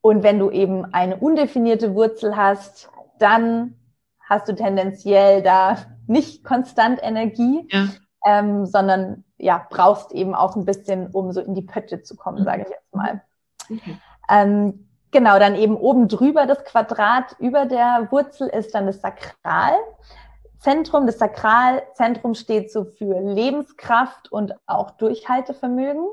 B: und wenn du eben eine undefinierte Wurzel hast, dann hast du tendenziell da nicht konstant Energie, ja. ähm, sondern ja, brauchst eben auch ein bisschen, um so in die Pötte zu kommen, mhm. sage ich jetzt mal. Okay. Ähm, genau, dann eben oben drüber das Quadrat über der Wurzel ist dann das Sakral. Zentrum, das Sakralzentrum steht so für Lebenskraft und auch Durchhaltevermögen.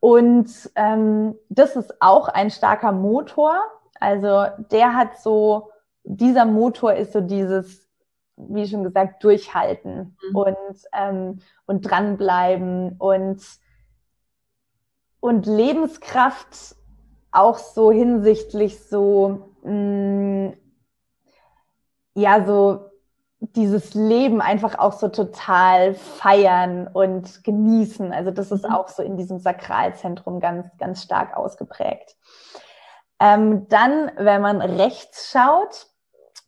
B: Und ähm, das ist auch ein starker Motor. Also der hat so, dieser Motor ist so dieses, wie schon gesagt, durchhalten mhm. und, ähm, und dranbleiben und, und Lebenskraft auch so hinsichtlich so, mh, mm, ja, so dieses Leben einfach auch so total feiern und genießen. Also das ist mhm. auch so in diesem Sakralzentrum ganz, ganz stark ausgeprägt. Ähm, dann, wenn man rechts schaut,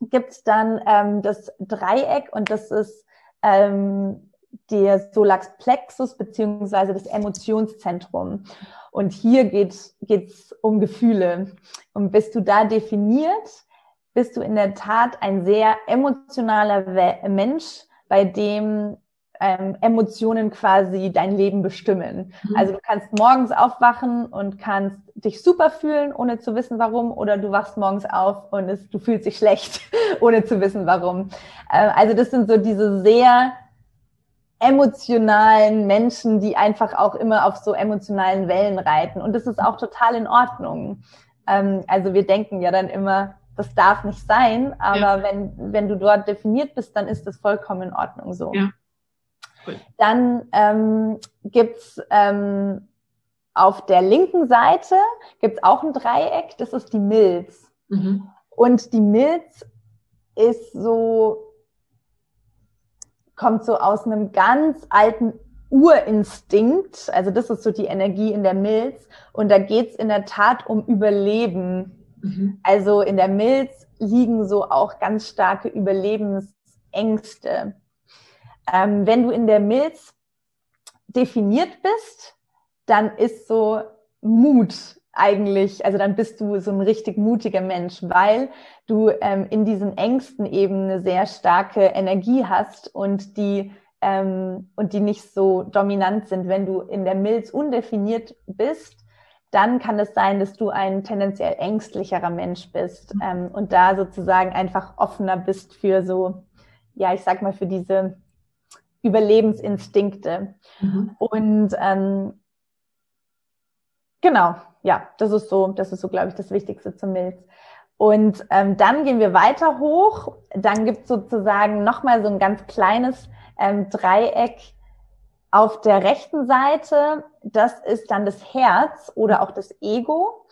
B: gibt es dann ähm, das Dreieck und das ist ähm, der Solax Plexus beziehungsweise das Emotionszentrum. Und hier geht es um Gefühle. Und bist du da definiert, bist du in der Tat ein sehr emotionaler Mensch, bei dem ähm, Emotionen quasi dein Leben bestimmen. Mhm. Also du kannst morgens aufwachen und kannst dich super fühlen, ohne zu wissen warum, oder du wachst morgens auf und es, du fühlst dich schlecht, ohne zu wissen warum. Äh, also das sind so diese sehr emotionalen Menschen, die einfach auch immer auf so emotionalen Wellen reiten. Und das ist auch total in Ordnung. Ähm, also wir denken ja dann immer, das darf nicht sein, aber ja. wenn, wenn du dort definiert bist, dann ist das vollkommen in Ordnung so. Ja. Cool. Dann ähm, gibt's ähm, auf der linken Seite gibt's auch ein Dreieck, das ist die Milz. Mhm. Und die Milz ist so, kommt so aus einem ganz alten Urinstinkt, also das ist so die Energie in der Milz. Und da geht's in der Tat um Überleben. Mhm. Also in der Milz liegen so auch ganz starke Überlebensängste. Ähm, wenn du in der Milz definiert bist, dann ist so Mut eigentlich, also dann bist du so ein richtig mutiger Mensch, weil du ähm, in diesen Ängsten eben eine sehr starke Energie hast und die ähm, und die nicht so dominant sind. Wenn du in der Milz undefiniert bist, dann kann es sein, dass du ein tendenziell ängstlicherer Mensch bist ähm, und da sozusagen einfach offener bist für so, ja, ich sag mal, für diese Überlebensinstinkte. Mhm. Und ähm, genau, ja, das ist so, das ist so, glaube ich, das Wichtigste zum Milz. Und ähm, dann gehen wir weiter hoch. Dann gibt es sozusagen nochmal so ein ganz kleines ähm, Dreieck auf der rechten Seite, das ist dann das Herz oder auch das Ego.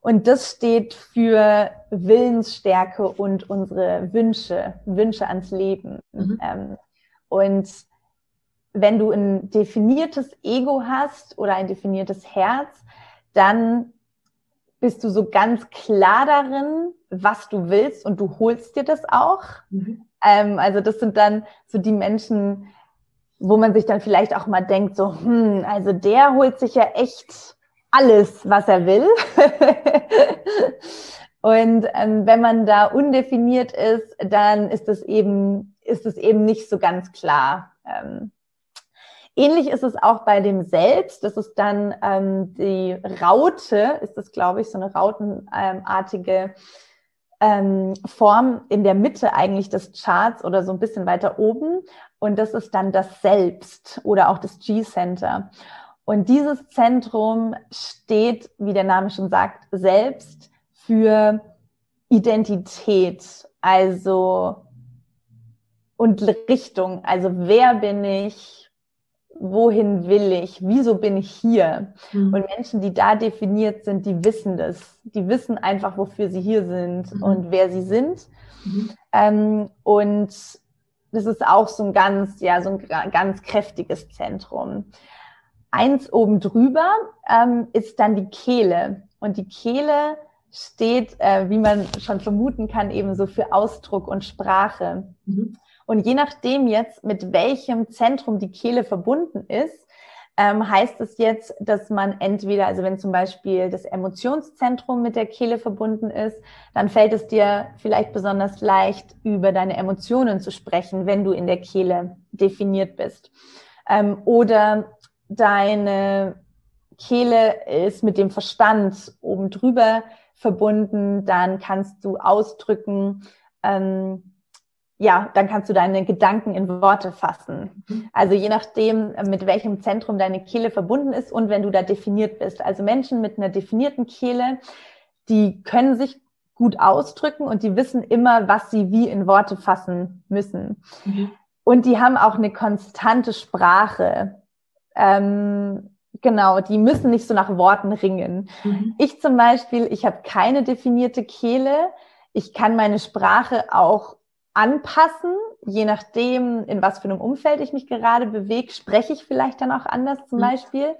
B: Und das steht für Willensstärke und unsere Wünsche, Wünsche ans Leben. Mhm. Ähm, und wenn du ein definiertes Ego hast oder ein definiertes Herz, dann bist du so ganz klar darin, was du willst und du holst dir das auch. Mhm. Ähm, also das sind dann so die Menschen, wo man sich dann vielleicht auch mal denkt, so, hm, also der holt sich ja echt alles, was er will. Und ähm, wenn man da undefiniert ist, dann ist es eben, ist es eben nicht so ganz klar. Ähm, ähnlich ist es auch bei dem Selbst. Das ist dann ähm, die Raute, ist das, glaube ich, so eine rautenartige ähm, Form in der Mitte eigentlich des Charts oder so ein bisschen weiter oben. Und das ist dann das Selbst oder auch das G-Center. Und dieses Zentrum steht, wie der Name schon sagt, selbst für Identität, also und Richtung. Also wer bin ich? Wohin will ich, wieso bin ich hier? Mhm. Und Menschen, die da definiert sind, die wissen das. Die wissen einfach, wofür sie hier sind mhm. und wer sie sind. Mhm. Ähm, und das ist auch so ein ganz, ja, so ein ganz kräftiges Zentrum. Eins oben drüber ähm, ist dann die Kehle. Und die Kehle steht, äh, wie man schon vermuten kann, eben so für Ausdruck und Sprache. Mhm. Und je nachdem jetzt, mit welchem Zentrum die Kehle verbunden ist, ähm, heißt es jetzt, dass man entweder, also wenn zum Beispiel das Emotionszentrum mit der Kehle verbunden ist, dann fällt es dir vielleicht besonders leicht, über deine Emotionen zu sprechen, wenn du in der Kehle definiert bist. Ähm, oder deine Kehle ist mit dem Verstand oben drüber verbunden, dann kannst du ausdrücken, ähm, ja, dann kannst du deine Gedanken in Worte fassen. Mhm. Also je nachdem, mit welchem Zentrum deine Kehle verbunden ist und wenn du da definiert bist. Also Menschen mit einer definierten Kehle, die können sich gut ausdrücken und die wissen immer, was sie wie in Worte fassen müssen. Mhm. Und die haben auch eine konstante Sprache. Ähm, genau, die müssen nicht so nach Worten ringen. Mhm. Ich zum Beispiel, ich habe keine definierte Kehle. Ich kann meine Sprache auch anpassen, je nachdem, in was für einem Umfeld ich mich gerade bewege, spreche ich vielleicht dann auch anders zum mhm. Beispiel.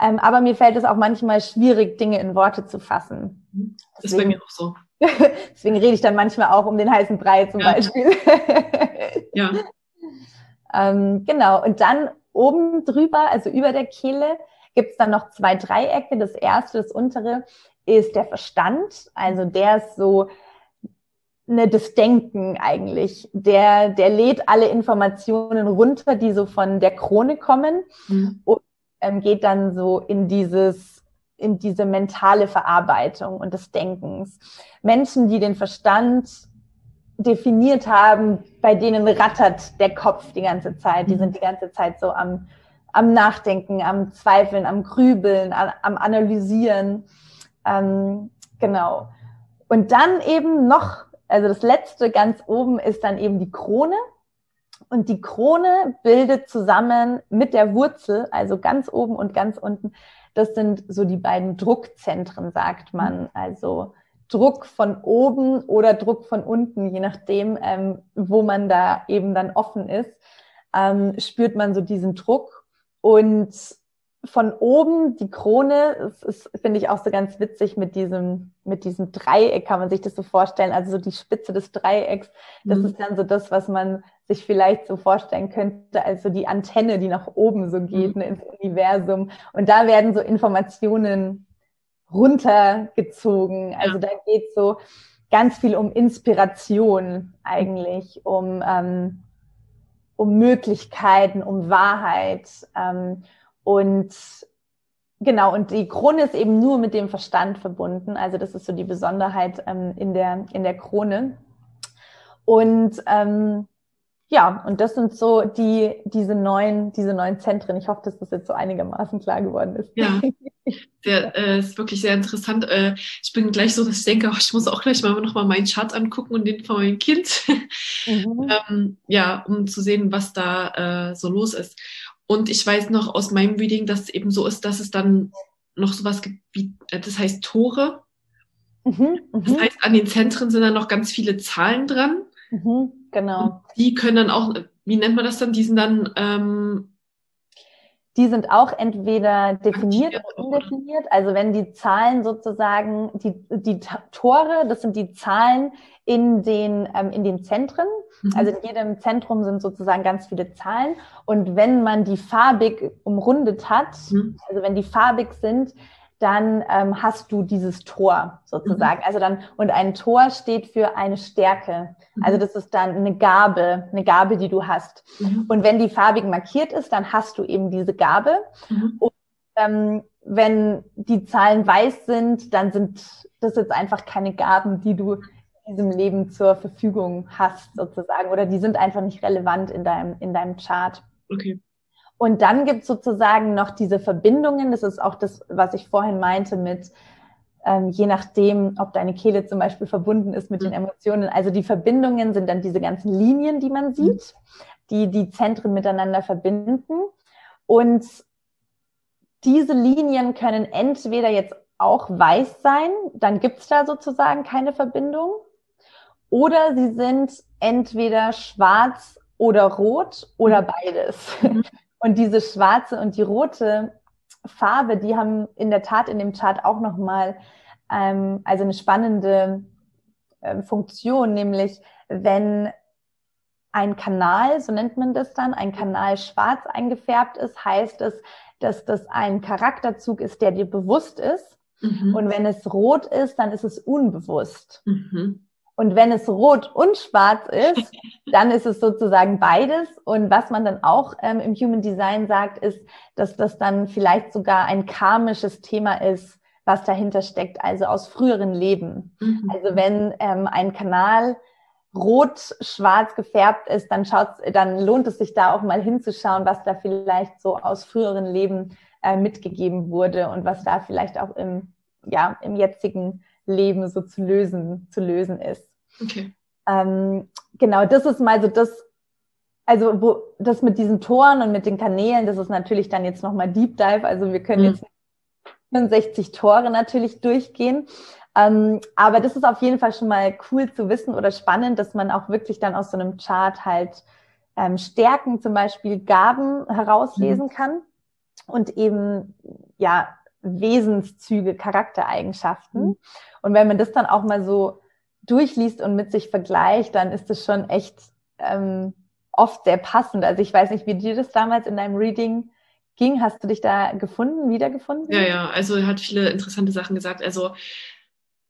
B: Ähm, aber mir fällt es auch manchmal schwierig, Dinge in Worte zu fassen.
A: Mhm. Das deswegen, ist bei mir auch so.
B: deswegen rede ich dann manchmal auch um den heißen Brei zum ja. Beispiel. ja. Ähm, genau. Und dann oben drüber, also über der Kehle, gibt es dann noch zwei Dreiecke. Das erste, das untere, ist der Verstand. Also der ist so ne, das Denken eigentlich. Der, der lädt alle Informationen runter, die so von der Krone kommen mhm. und ähm, geht dann so in dieses, in diese mentale Verarbeitung und des Denkens. Menschen, die den Verstand definiert haben, bei denen rattert der Kopf die ganze Zeit. Die mhm. sind die ganze Zeit so am, am Nachdenken, am Zweifeln, am Grübeln, am, am Analysieren. Ähm, genau. Und dann eben noch also das letzte ganz oben ist dann eben die Krone. Und die Krone bildet zusammen mit der Wurzel, also ganz oben und ganz unten, das sind so die beiden Druckzentren, sagt man. Also Druck von oben oder Druck von unten, je nachdem, ähm, wo man da eben dann offen ist, ähm, spürt man so diesen Druck. Und von oben die Krone, das ist, finde ich auch so ganz witzig mit diesem, mit diesem Dreieck, kann man sich das so vorstellen. Also so die Spitze des Dreiecks, das mhm. ist dann so das, was man sich vielleicht so vorstellen könnte, also die Antenne, die nach oben so geht, mhm. ne, ins Universum. Und da werden so Informationen runtergezogen. Also ja. da geht so ganz viel um Inspiration eigentlich, um, ähm, um Möglichkeiten, um Wahrheit. Ähm, und genau, und die Krone ist eben nur mit dem Verstand verbunden. Also das ist so die Besonderheit ähm, in, der, in der Krone. Und ähm, ja, und das sind so die, diese neuen, diese neuen Zentren. Ich hoffe, dass das jetzt so einigermaßen klar geworden ist.
A: Ja, der äh, ist wirklich sehr interessant. Äh, ich bin gleich so, dass ich denke, oh, ich muss auch gleich mal nochmal meinen Chart angucken und den von meinem Kind. Mhm. ähm, ja, um zu sehen, was da äh, so los ist. Und ich weiß noch aus meinem Reading, dass es eben so ist, dass es dann noch sowas gibt wie, äh, das heißt Tore. Mhm, das mhm. heißt, an den Zentren sind dann noch ganz viele Zahlen dran.
B: Mhm, genau. Und
A: die können dann auch, wie nennt man das dann? Die sind dann ähm,
B: die sind auch entweder definiert oder undefiniert. Also wenn die Zahlen sozusagen, die, die Tore, das sind die Zahlen in den, ähm, in den Zentren. Mhm. Also in jedem Zentrum sind sozusagen ganz viele Zahlen. Und wenn man die farbig umrundet hat, mhm. also wenn die farbig sind, dann ähm, hast du dieses Tor sozusagen. Mhm. Also dann, und ein Tor steht für eine Stärke. Mhm. Also das ist dann eine Gabe, eine Gabe, die du hast. Mhm. Und wenn die farbig markiert ist, dann hast du eben diese Gabe. Mhm. Und ähm, wenn die Zahlen weiß sind, dann sind das jetzt einfach keine Gaben, die du in diesem Leben zur Verfügung hast, sozusagen. Oder die sind einfach nicht relevant in deinem, in deinem Chart.
A: Okay.
B: Und dann gibt es sozusagen noch diese Verbindungen. Das ist auch das, was ich vorhin meinte mit, ähm, je nachdem, ob deine Kehle zum Beispiel verbunden ist mit den mhm. Emotionen. Also die Verbindungen sind dann diese ganzen Linien, die man sieht, die die Zentren miteinander verbinden. Und diese Linien können entweder jetzt auch weiß sein, dann gibt es da sozusagen keine Verbindung, oder sie sind entweder schwarz oder rot oder mhm. beides. Mhm. Und diese schwarze und die rote Farbe, die haben in der Tat in dem Chart auch nochmal ähm, also eine spannende äh, Funktion, nämlich wenn ein Kanal, so nennt man das dann, ein Kanal schwarz eingefärbt ist, heißt es, dass das ein Charakterzug ist, der dir bewusst ist. Mhm. Und wenn es rot ist, dann ist es unbewusst. Mhm. Und wenn es rot und schwarz ist, dann ist es sozusagen beides. Und was man dann auch ähm, im Human Design sagt, ist, dass das dann vielleicht sogar ein karmisches Thema ist, was dahinter steckt, also aus früheren Leben. Mhm. Also wenn ähm, ein Kanal rot-schwarz gefärbt ist, dann schaut's, dann lohnt es sich da auch mal hinzuschauen, was da vielleicht so aus früheren Leben äh, mitgegeben wurde und was da vielleicht auch im, ja, im jetzigen Leben so zu lösen, zu lösen ist. Okay. Ähm, genau, das ist mal so das, also wo das mit diesen Toren und mit den Kanälen, das ist natürlich dann jetzt nochmal Deep Dive. Also wir können mhm. jetzt 65 Tore natürlich durchgehen. Ähm, aber das ist auf jeden Fall schon mal cool zu wissen oder spannend, dass man auch wirklich dann aus so einem Chart halt ähm, Stärken, zum Beispiel Gaben herauslesen mhm. kann und eben ja Wesenszüge, Charaktereigenschaften. Mhm. Und wenn man das dann auch mal so durchliest und mit sich vergleicht, dann ist es schon echt ähm, oft sehr passend. Also ich weiß nicht, wie dir das damals in deinem Reading ging. Hast du dich da gefunden, wiedergefunden?
A: Ja, ja, also er hat viele interessante Sachen gesagt. Also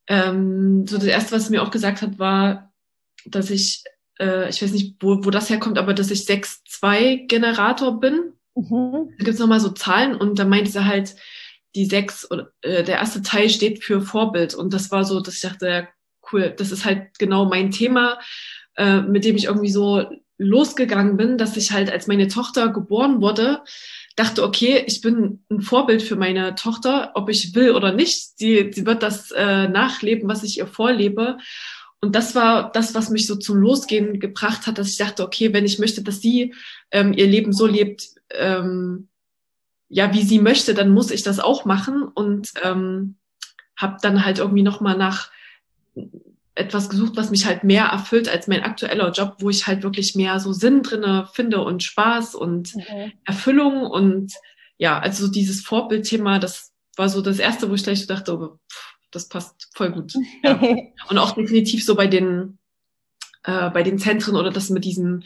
A: ähm, so das erste, was er mir auch gesagt hat, war, dass ich, äh, ich weiß nicht, wo, wo das herkommt, aber dass ich 6-2-Generator bin. Mhm. Da gibt es nochmal so Zahlen und da meinte er halt, die sechs äh, der erste Teil steht für Vorbild. Und das war so, dass ich dachte, ja, cool, das ist halt genau mein Thema, äh, mit dem ich irgendwie so losgegangen bin, dass ich halt, als meine Tochter geboren wurde, dachte, okay, ich bin ein Vorbild für meine Tochter, ob ich will oder nicht. Sie, sie wird das äh, nachleben, was ich ihr vorlebe. Und das war das, was mich so zum Losgehen gebracht hat, dass ich dachte, okay, wenn ich möchte, dass sie ähm, ihr Leben so lebt, ähm, ja, wie sie möchte, dann muss ich das auch machen und ähm, habe dann halt irgendwie noch mal nach etwas gesucht, was mich halt mehr erfüllt als mein aktueller Job, wo ich halt wirklich mehr so Sinn drinne finde und Spaß und okay. Erfüllung und ja, also so dieses Vorbildthema, das war so das erste, wo ich gleich dachte, oh, pff, das passt voll gut. Ja. und auch definitiv so bei den äh, bei den Zentren oder das mit diesem,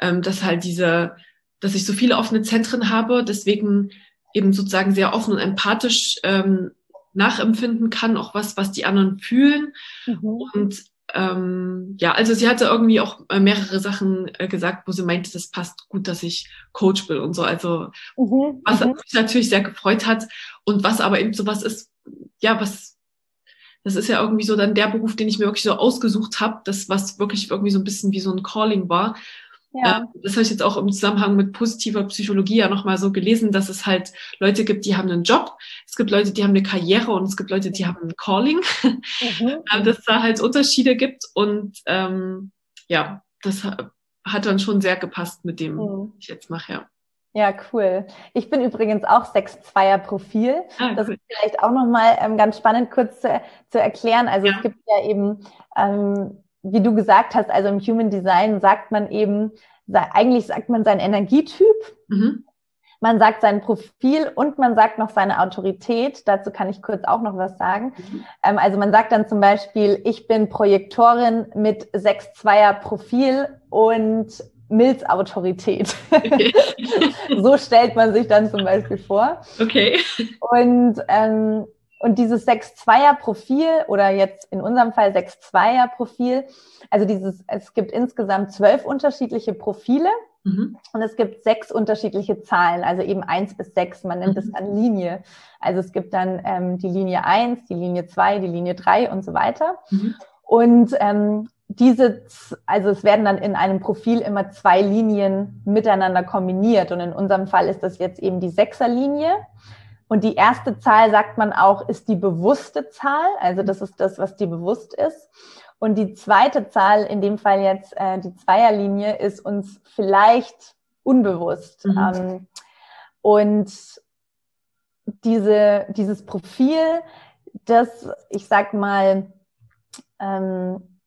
A: ähm, dass halt diese, dass ich so viele offene Zentren habe, deswegen eben sozusagen sehr offen und empathisch ähm, nachempfinden kann, auch was, was die anderen fühlen. Mhm. Und ähm, ja, also sie hatte irgendwie auch äh, mehrere Sachen äh, gesagt, wo sie meinte, das passt gut, dass ich Coach bin und so. Also mhm. was mhm. mich natürlich sehr gefreut hat und was aber eben sowas ist, ja, was das ist ja irgendwie so dann der Beruf, den ich mir wirklich so ausgesucht habe, das was wirklich irgendwie so ein bisschen wie so ein Calling war ja. Ähm, das habe ich jetzt auch im Zusammenhang mit positiver Psychologie ja nochmal so gelesen, dass es halt Leute gibt, die haben einen Job, es gibt Leute, die haben eine Karriere und es gibt Leute, die haben ein Calling, mhm. Ähm, dass da halt Unterschiede gibt und ähm, ja, das hat dann schon sehr gepasst mit dem, mhm. was ich jetzt mache, ja.
B: Ja, cool. Ich bin übrigens auch 6-2er Profil. Ah, das ist vielleicht auch nochmal ähm, ganz spannend kurz zu, zu erklären. Also ja. es gibt ja eben ähm, wie du gesagt hast, also im Human Design sagt man eben, eigentlich sagt man seinen Energietyp, mhm. man sagt sein Profil und man sagt noch seine Autorität. Dazu kann ich kurz auch noch was sagen. Mhm. Ähm, also man sagt dann zum Beispiel, ich bin Projektorin mit 6-2er Profil und Milz Autorität. Okay. so stellt man sich dann zum Beispiel vor.
A: Okay.
B: Und ähm, und dieses 6-2er-Profil oder jetzt in unserem Fall 6-2er-Profil, also dieses, es gibt insgesamt zwölf unterschiedliche Profile mhm. und es gibt sechs unterschiedliche Zahlen, also eben eins bis sechs, man nennt es mhm. dann Linie. Also es gibt dann ähm, die Linie eins, die Linie zwei, die Linie drei und so weiter. Mhm. Und ähm, diese, also es werden dann in einem Profil immer zwei Linien miteinander kombiniert. Und in unserem Fall ist das jetzt eben die Sechserlinie. Und die erste Zahl, sagt man auch, ist die bewusste Zahl. Also das ist das, was dir bewusst ist. Und die zweite Zahl, in dem Fall jetzt äh, die Zweierlinie, ist uns vielleicht unbewusst. Mhm. Ähm, und diese, dieses Profil, das, ich sag mal, ähm,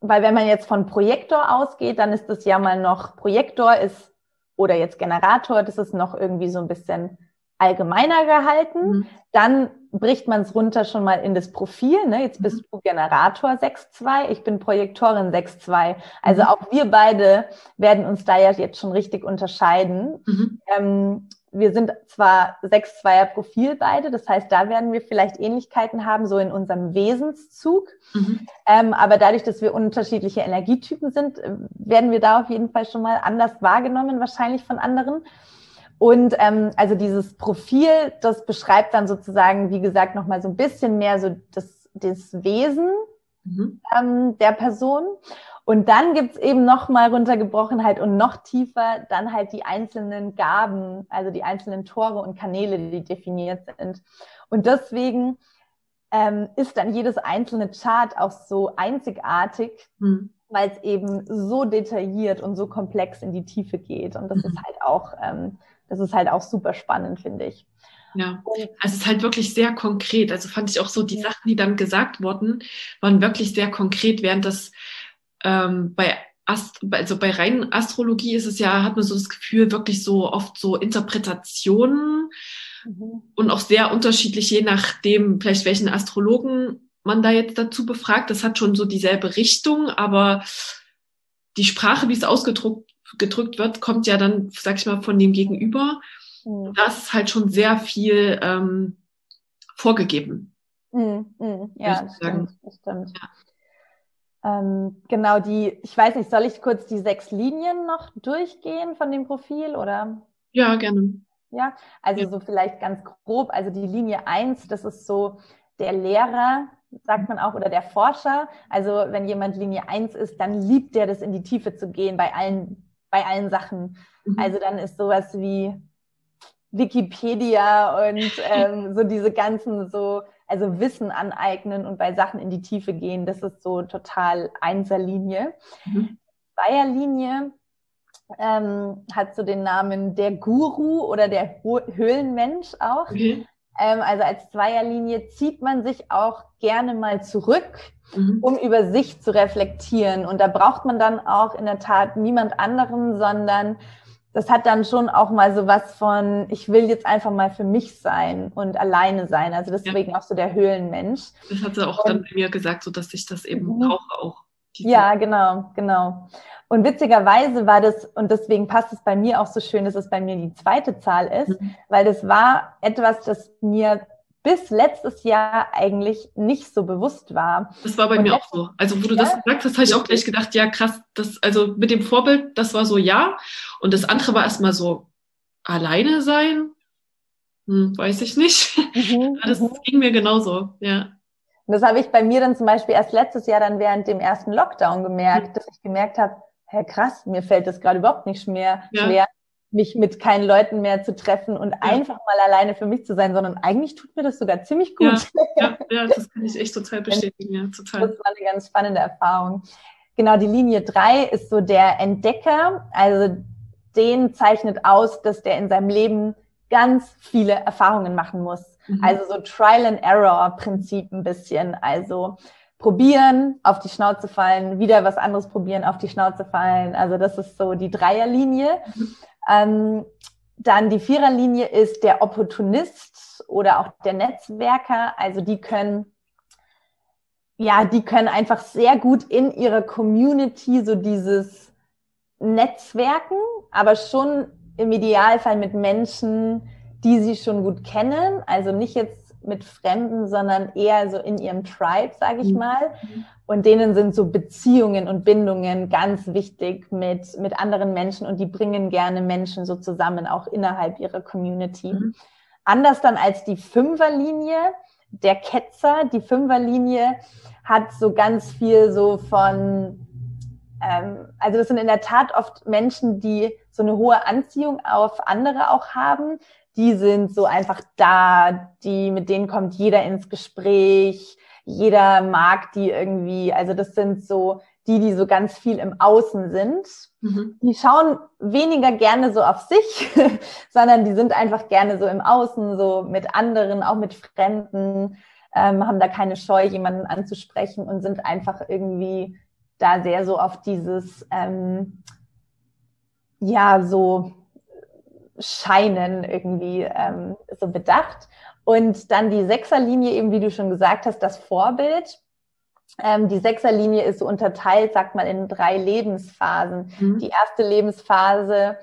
B: weil wenn man jetzt von Projektor ausgeht, dann ist das ja mal noch, Projektor ist, oder jetzt Generator, das ist noch irgendwie so ein bisschen allgemeiner gehalten. Mhm. Dann bricht man es runter schon mal in das Profil. Ne? Jetzt bist mhm. du Generator 6.2, ich bin Projektorin 6.2. Also mhm. auch wir beide werden uns da ja jetzt schon richtig unterscheiden. Mhm. Ähm, wir sind zwar 6-2er Profil beide, das heißt, da werden wir vielleicht Ähnlichkeiten haben, so in unserem Wesenszug. Mhm. Ähm, aber dadurch, dass wir unterschiedliche Energietypen sind, äh, werden wir da auf jeden Fall schon mal anders wahrgenommen, wahrscheinlich von anderen. Und ähm, also dieses Profil, das beschreibt dann sozusagen, wie gesagt, nochmal so ein bisschen mehr so das, das Wesen mhm. ähm, der Person. Und dann gibt's eben nochmal runtergebrochen halt und noch tiefer dann halt die einzelnen Gaben, also die einzelnen Tore und Kanäle, die definiert sind. Und deswegen ähm, ist dann jedes einzelne Chart auch so einzigartig, mhm. weil es eben so detailliert und so komplex in die Tiefe geht. Und das mhm. ist halt auch ähm, das ist halt auch super spannend, finde ich.
A: Ja, also es ist halt wirklich sehr konkret. Also fand ich auch so, die Sachen, die dann gesagt wurden, waren wirklich sehr konkret, während das ähm, bei Ast also bei reinen Astrologie ist es ja, hat man so das Gefühl, wirklich so oft so Interpretationen mhm. und auch sehr unterschiedlich, je nachdem, vielleicht welchen Astrologen man da jetzt dazu befragt. Das hat schon so dieselbe Richtung, aber die Sprache, wie es ausgedruckt gedrückt wird, kommt ja dann, sag ich mal, von dem Gegenüber. Mhm. Das ist halt schon sehr viel ähm, vorgegeben.
B: Mhm. Mhm. Ja, das stimmt. Das stimmt. Ja. Ähm, genau, die, ich weiß nicht, soll ich kurz die sechs Linien noch durchgehen von dem Profil oder?
A: Ja, gerne.
B: Ja, also ja. so vielleicht ganz grob, also die Linie eins, das ist so der Lehrer, sagt man auch, oder der Forscher. Also wenn jemand Linie eins ist, dann liebt der das in die Tiefe zu gehen bei allen bei allen Sachen. Mhm. Also dann ist sowas wie Wikipedia und ähm, so diese ganzen so, also Wissen aneignen und bei Sachen in die Tiefe gehen, das ist so total Einserlinie. Mhm. Zweierlinie ähm, hat so den Namen der Guru oder der Höhlenmensch auch. Mhm. Ähm, also als Zweierlinie zieht man sich auch gerne mal zurück, mhm. um über sich zu reflektieren. Und da braucht man dann auch in der Tat niemand anderen, sondern das hat dann schon auch mal so was von, ich will jetzt einfach mal für mich sein und alleine sein. Also deswegen ja. auch so der Höhlenmensch.
A: Das hat sie auch und, dann bei mir gesagt, so dass ich das eben mhm. brauche auch.
B: Ja, genau, genau. Und witzigerweise war das, und deswegen passt es bei mir auch so schön, dass es bei mir die zweite Zahl ist, mhm. weil das war etwas, das mir bis letztes Jahr eigentlich nicht so bewusst war.
A: Das war bei und mir auch so. Also, wo du ja, das gesagt hast, habe ich auch gleich gedacht, ja, krass, das, also mit dem Vorbild, das war so ja. Und das andere war erstmal so alleine sein. Hm, weiß ich nicht. Mhm, das mhm. ging mir genauso, ja.
B: Und das habe ich bei mir dann zum Beispiel erst letztes Jahr dann während dem ersten Lockdown gemerkt, mhm. dass ich gemerkt habe, hä, krass, mir fällt das gerade überhaupt nicht mehr ja. schwer, mich mit keinen Leuten mehr zu treffen und ja. einfach mal alleine für mich zu sein, sondern eigentlich tut mir das sogar ziemlich gut.
A: Ja, ja, ja das kann ich echt total bestätigen, ja, total.
B: Das war eine ganz spannende Erfahrung. Genau, die Linie drei ist so der Entdecker, also den zeichnet aus, dass der in seinem Leben ganz viele Erfahrungen machen muss. Mhm. Also so Trial and Error Prinzip ein bisschen. Also probieren, auf die Schnauze fallen, wieder was anderes probieren, auf die Schnauze fallen. Also das ist so die Dreierlinie. Ähm, dann die Viererlinie ist der Opportunist oder auch der Netzwerker. Also die können, ja, die können einfach sehr gut in ihrer Community so dieses Netzwerken, aber schon im Idealfall mit Menschen, die sie schon gut kennen. Also nicht jetzt mit Fremden, sondern eher so in ihrem Tribe, sage ich mhm. mal. Und denen sind so Beziehungen und Bindungen ganz wichtig mit, mit anderen Menschen und die bringen gerne Menschen so zusammen, auch innerhalb ihrer Community. Mhm. Anders dann als die Fünferlinie, der Ketzer, die Fünferlinie hat so ganz viel so von, ähm, also das sind in der Tat oft Menschen, die so eine hohe Anziehung auf andere auch haben, die sind so einfach da, die, mit denen kommt jeder ins Gespräch, jeder mag die irgendwie, also das sind so die, die so ganz viel im Außen sind. Mhm. Die schauen weniger gerne so auf sich, sondern die sind einfach gerne so im Außen, so mit anderen, auch mit Fremden, ähm, haben da keine Scheu, jemanden anzusprechen und sind einfach irgendwie da sehr so auf dieses, ähm, ja, so Scheinen irgendwie ähm, so bedacht. Und dann die Sechserlinie, eben wie du schon gesagt hast, das Vorbild. Ähm, die Sechserlinie ist so unterteilt, sagt man, in drei Lebensphasen. Mhm. Die erste Lebensphase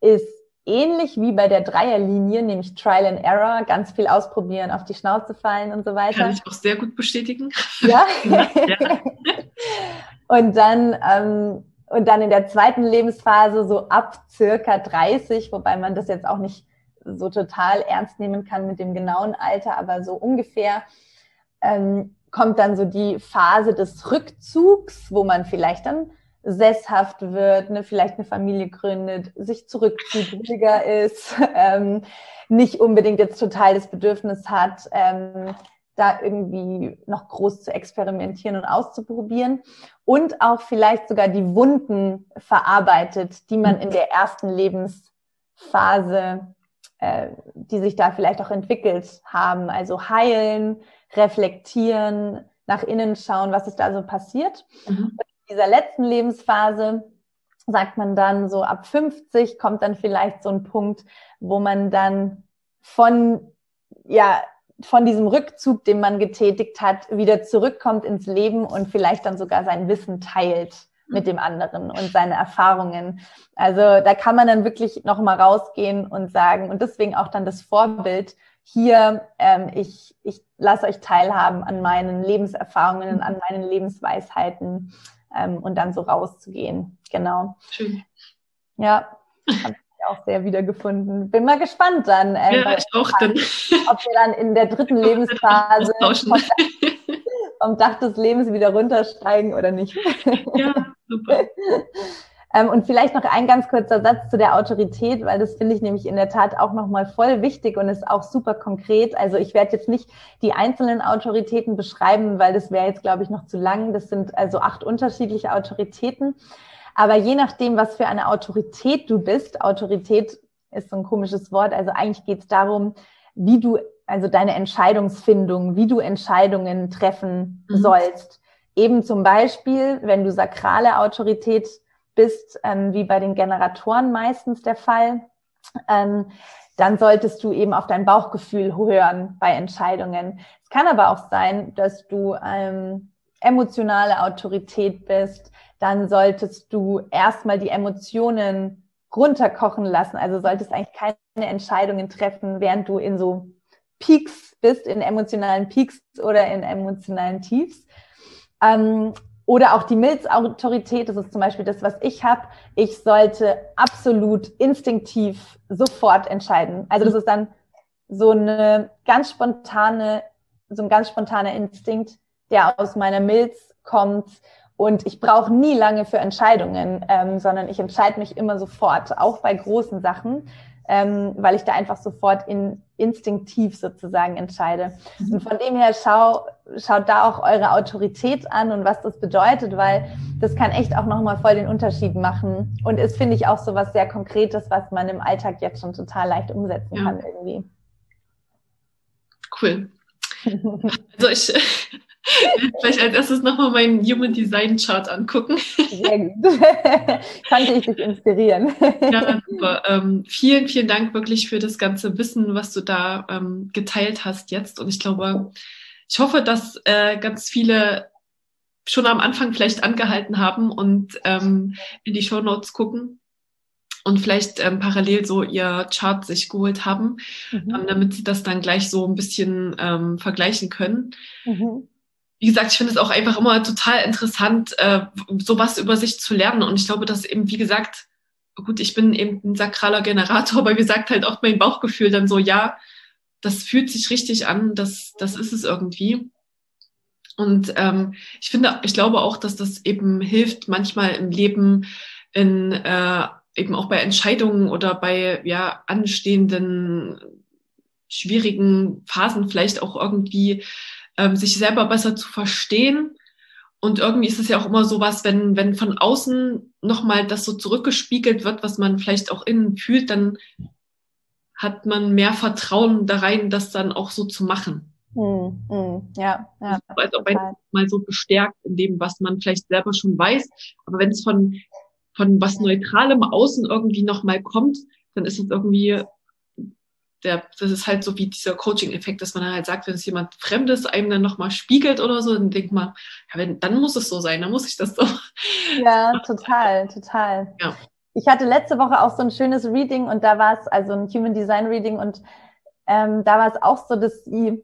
B: ist ähnlich wie bei der Dreierlinie, nämlich Trial and Error, ganz viel ausprobieren, auf die Schnauze fallen und so weiter.
A: Kann ich auch sehr gut bestätigen.
B: Ja. ja. und dann ähm, und dann in der zweiten Lebensphase so ab circa 30, wobei man das jetzt auch nicht so total ernst nehmen kann mit dem genauen Alter, aber so ungefähr ähm, kommt dann so die Phase des Rückzugs, wo man vielleicht dann sesshaft wird, ne, vielleicht eine Familie gründet, sich zurückzieht, ruhiger ist, ähm, nicht unbedingt jetzt total das Bedürfnis hat, ähm, da irgendwie noch groß zu experimentieren und auszuprobieren und auch vielleicht sogar die Wunden verarbeitet, die man in der ersten Lebensphase, äh, die sich da vielleicht auch entwickelt haben. Also heilen, reflektieren, nach innen schauen, was ist da so passiert. Mhm. Und in dieser letzten Lebensphase sagt man dann so ab 50 kommt dann vielleicht so ein Punkt, wo man dann von ja von diesem Rückzug, den man getätigt hat, wieder zurückkommt ins Leben und vielleicht dann sogar sein Wissen teilt mit dem anderen und seine Erfahrungen. Also da kann man dann wirklich noch mal rausgehen und sagen und deswegen auch dann das Vorbild hier, ähm, ich, ich lasse euch teilhaben an meinen Lebenserfahrungen, an meinen Lebensweisheiten ähm, und dann so rauszugehen. Genau. Schön. Ja auch sehr wiedergefunden. Bin mal gespannt dann.
A: Ähm, ja, ich auch dann.
B: Ob wir dann in der dritten Lebensphase vom, Dach des Lebens wieder runtersteigen oder nicht. Ja, super. Ähm, und vielleicht noch ein ganz kurzer Satz zu der Autorität, weil das finde ich nämlich in der Tat auch nochmal voll wichtig und ist auch super konkret. Also ich werde jetzt nicht die einzelnen Autoritäten beschreiben, weil das wäre jetzt, glaube ich, noch zu lang. Das sind also acht unterschiedliche Autoritäten. Aber je nachdem, was für eine Autorität du bist, Autorität ist so ein komisches Wort, also eigentlich geht es darum, wie du, also deine Entscheidungsfindung, wie du Entscheidungen treffen mhm. sollst. Eben zum Beispiel, wenn du sakrale Autorität bist, ähm, wie bei den Generatoren meistens der Fall, ähm, dann solltest du eben auf dein Bauchgefühl hören bei Entscheidungen. Es kann aber auch sein, dass du ähm, emotionale Autorität bist, dann solltest du erstmal die Emotionen runterkochen lassen. Also solltest eigentlich keine Entscheidungen treffen, während du in so Peaks bist, in emotionalen Peaks oder in emotionalen Tiefs. Ähm, oder auch die Milzautorität, das ist zum Beispiel das, was ich habe. Ich sollte absolut instinktiv sofort entscheiden. Also das ist dann so eine ganz spontane, so ein ganz spontaner Instinkt, der aus meiner Milz kommt und ich brauche nie lange für Entscheidungen, ähm, sondern ich entscheide mich immer sofort, auch bei großen Sachen, ähm, weil ich da einfach sofort in, instinktiv sozusagen entscheide. Mhm. Und von dem her schau, schaut da auch eure Autorität an und was das bedeutet, weil das kann echt auch nochmal voll den Unterschied machen. Und ist, finde ich, auch so was sehr Konkretes, was man im Alltag jetzt schon total leicht umsetzen ja. kann irgendwie.
A: Cool. Also ich Vielleicht als erstes nochmal meinen Human Design Chart angucken. Sehr gut.
B: Konnte ich dich inspirieren.
A: Ja, super. Ähm, vielen, vielen Dank wirklich für das ganze Wissen, was du da ähm, geteilt hast jetzt. Und ich glaube, ich hoffe, dass äh, ganz viele schon am Anfang vielleicht angehalten haben und ähm, in die Show Notes gucken und vielleicht ähm, parallel so ihr Chart sich geholt haben, mhm. ähm, damit sie das dann gleich so ein bisschen ähm, vergleichen können. Mhm wie gesagt, ich finde es auch einfach immer total interessant, äh, sowas über sich zu lernen. Und ich glaube, dass eben, wie gesagt, gut, ich bin eben ein sakraler Generator, aber wie gesagt halt auch mein Bauchgefühl dann so, ja, das fühlt sich richtig an, das, das ist es irgendwie. Und ähm, ich finde, ich glaube auch, dass das eben hilft, manchmal im Leben in äh, eben auch bei Entscheidungen oder bei ja anstehenden schwierigen Phasen vielleicht auch irgendwie ähm, sich selber besser zu verstehen. Und irgendwie ist es ja auch immer so was, wenn, wenn von außen nochmal das so zurückgespiegelt wird, was man vielleicht auch innen fühlt, dann hat man mehr Vertrauen da rein, das dann auch so zu machen. Mm, mm, ja, ja. Also, als ob man mal so bestärkt in dem, was man vielleicht selber schon weiß. Aber wenn es von, von was Neutralem außen irgendwie nochmal kommt, dann ist es irgendwie, der, das ist halt so wie dieser Coaching-Effekt, dass man dann halt sagt, wenn es jemand Fremdes einem dann nochmal spiegelt oder so, dann denkt man, ja, wenn, dann muss es so sein, dann muss ich das so.
B: Ja, total, total. Ja. Ich hatte letzte Woche auch so ein schönes Reading und da war es, also ein Human Design Reading und ähm, da war es auch so, dass sie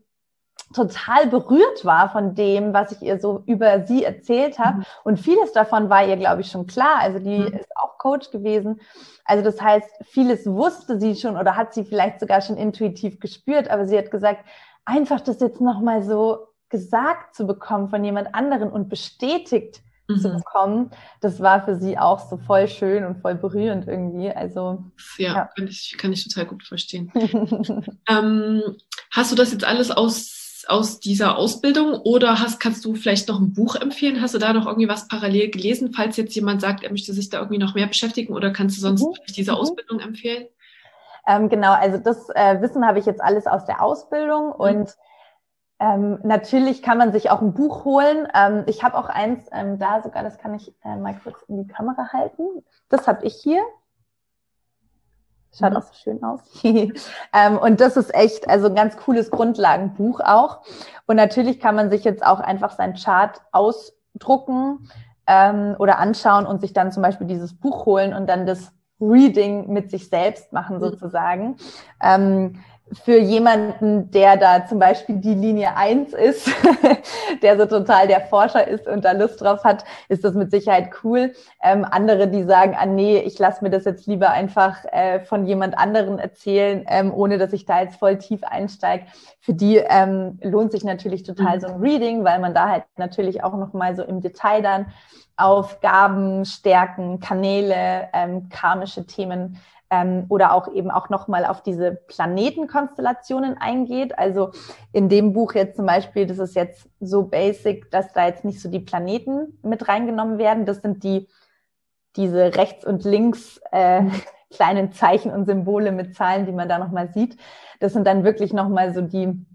B: total berührt war von dem, was ich ihr so über sie erzählt habe. Mhm. Und vieles davon war ihr, glaube ich, schon klar. Also die mhm. ist auch Coach gewesen. Also das heißt, vieles wusste sie schon oder hat sie vielleicht sogar schon intuitiv gespürt. Aber sie hat gesagt, einfach das jetzt nochmal so gesagt zu bekommen von jemand anderen und bestätigt mhm. zu bekommen, das war für sie auch so voll schön und voll berührend irgendwie. Also
A: ja, ja. Kann, ich, kann ich total gut verstehen. ähm, hast du das jetzt alles aus aus dieser Ausbildung oder hast, kannst du vielleicht noch ein Buch empfehlen? Hast du da noch irgendwie was parallel gelesen, falls jetzt jemand sagt, er möchte sich da irgendwie noch mehr beschäftigen oder kannst du sonst mhm. diese mhm. Ausbildung empfehlen?
B: Ähm, genau, also das äh, Wissen habe ich jetzt alles aus der Ausbildung mhm. und ähm, natürlich kann man sich auch ein Buch holen. Ähm, ich habe auch eins ähm, da sogar, das kann ich äh, mal kurz in die Kamera halten. Das habe ich hier. Schaut mhm. auch so schön aus. ähm, und das ist echt, also ein ganz cooles Grundlagenbuch auch. Und natürlich kann man sich jetzt auch einfach sein Chart ausdrucken ähm, oder anschauen und sich dann zum Beispiel dieses Buch holen und dann das Reading mit sich selbst machen mhm. sozusagen. Ähm, für jemanden, der da zum Beispiel die Linie eins ist, der so total der Forscher ist und da Lust drauf hat, ist das mit Sicherheit cool. Ähm, andere, die sagen, ah nee, ich lasse mir das jetzt lieber einfach äh, von jemand anderen erzählen, ähm, ohne dass ich da jetzt voll tief einsteige. Für die ähm, lohnt sich natürlich total mhm. so ein Reading, weil man da halt natürlich auch nochmal so im Detail dann Aufgaben, Stärken, Kanäle, ähm, karmische Themen ähm, oder auch eben auch nochmal auf diese Planetenkonstellationen eingeht. Also in dem Buch jetzt zum Beispiel, das ist jetzt so basic, dass da jetzt nicht so die Planeten mit reingenommen werden. Das sind die, diese rechts und links äh, kleinen Zeichen und Symbole mit Zahlen, die man da nochmal sieht. Das sind dann wirklich nochmal so die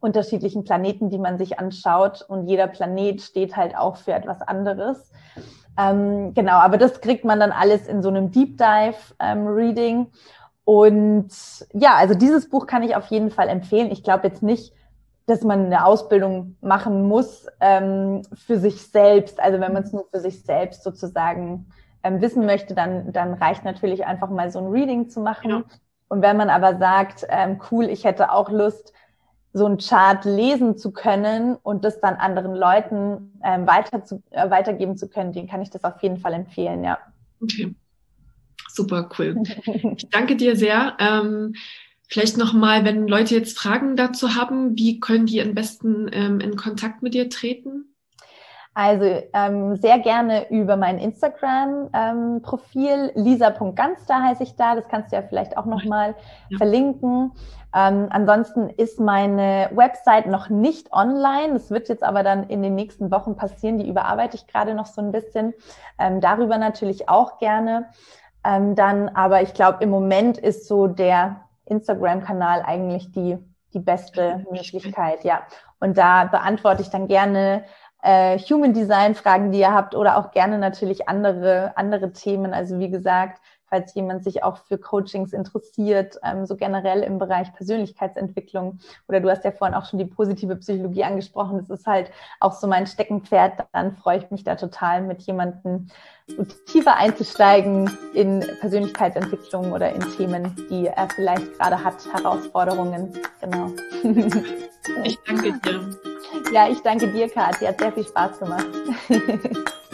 B: unterschiedlichen Planeten, die man sich anschaut. Und jeder Planet steht halt auch für etwas anderes. Ähm, genau, aber das kriegt man dann alles in so einem Deep Dive ähm, Reading. Und ja, also dieses Buch kann ich auf jeden Fall empfehlen. Ich glaube jetzt nicht, dass man eine Ausbildung machen muss ähm, für sich selbst. Also wenn man es nur für sich selbst sozusagen ähm, wissen möchte, dann, dann reicht natürlich einfach mal so ein Reading zu machen. Ja. Und wenn man aber sagt, ähm, cool, ich hätte auch Lust, so ein Chart lesen zu können und das dann anderen Leuten ähm, weiter zu, äh, weitergeben zu können, den kann ich das auf jeden Fall empfehlen, ja.
A: Okay. Super cool. Ich danke dir sehr. Ähm, vielleicht nochmal, wenn Leute jetzt Fragen dazu haben, wie können die am besten ähm, in Kontakt mit dir treten?
B: Also ähm, sehr gerne über mein Instagram-Profil, ähm, lisa.ganz, da heiße ich da. Das kannst du ja vielleicht auch nochmal ja. verlinken. Ähm, ansonsten ist meine Website noch nicht online. Das wird jetzt aber dann in den nächsten Wochen passieren. Die überarbeite ich gerade noch so ein bisschen. Ähm, darüber natürlich auch gerne. Ähm, dann, aber ich glaube, im Moment ist so der Instagram-Kanal eigentlich die, die beste Möglichkeit, ja. Und da beantworte ich dann gerne äh, Human Design Fragen, die ihr habt oder auch gerne natürlich andere, andere Themen. Also wie gesagt, falls jemand sich auch für Coachings interessiert, ähm, so generell im Bereich Persönlichkeitsentwicklung. Oder du hast ja vorhin auch schon die positive Psychologie angesprochen. Das ist halt auch so mein Steckenpferd. Dann freue ich mich da total, mit jemandem tiefer einzusteigen in Persönlichkeitsentwicklung oder in Themen, die er vielleicht gerade hat, Herausforderungen. Genau.
A: Ich danke dir.
B: Ja, ich danke dir, Kathi. Hat sehr viel Spaß gemacht.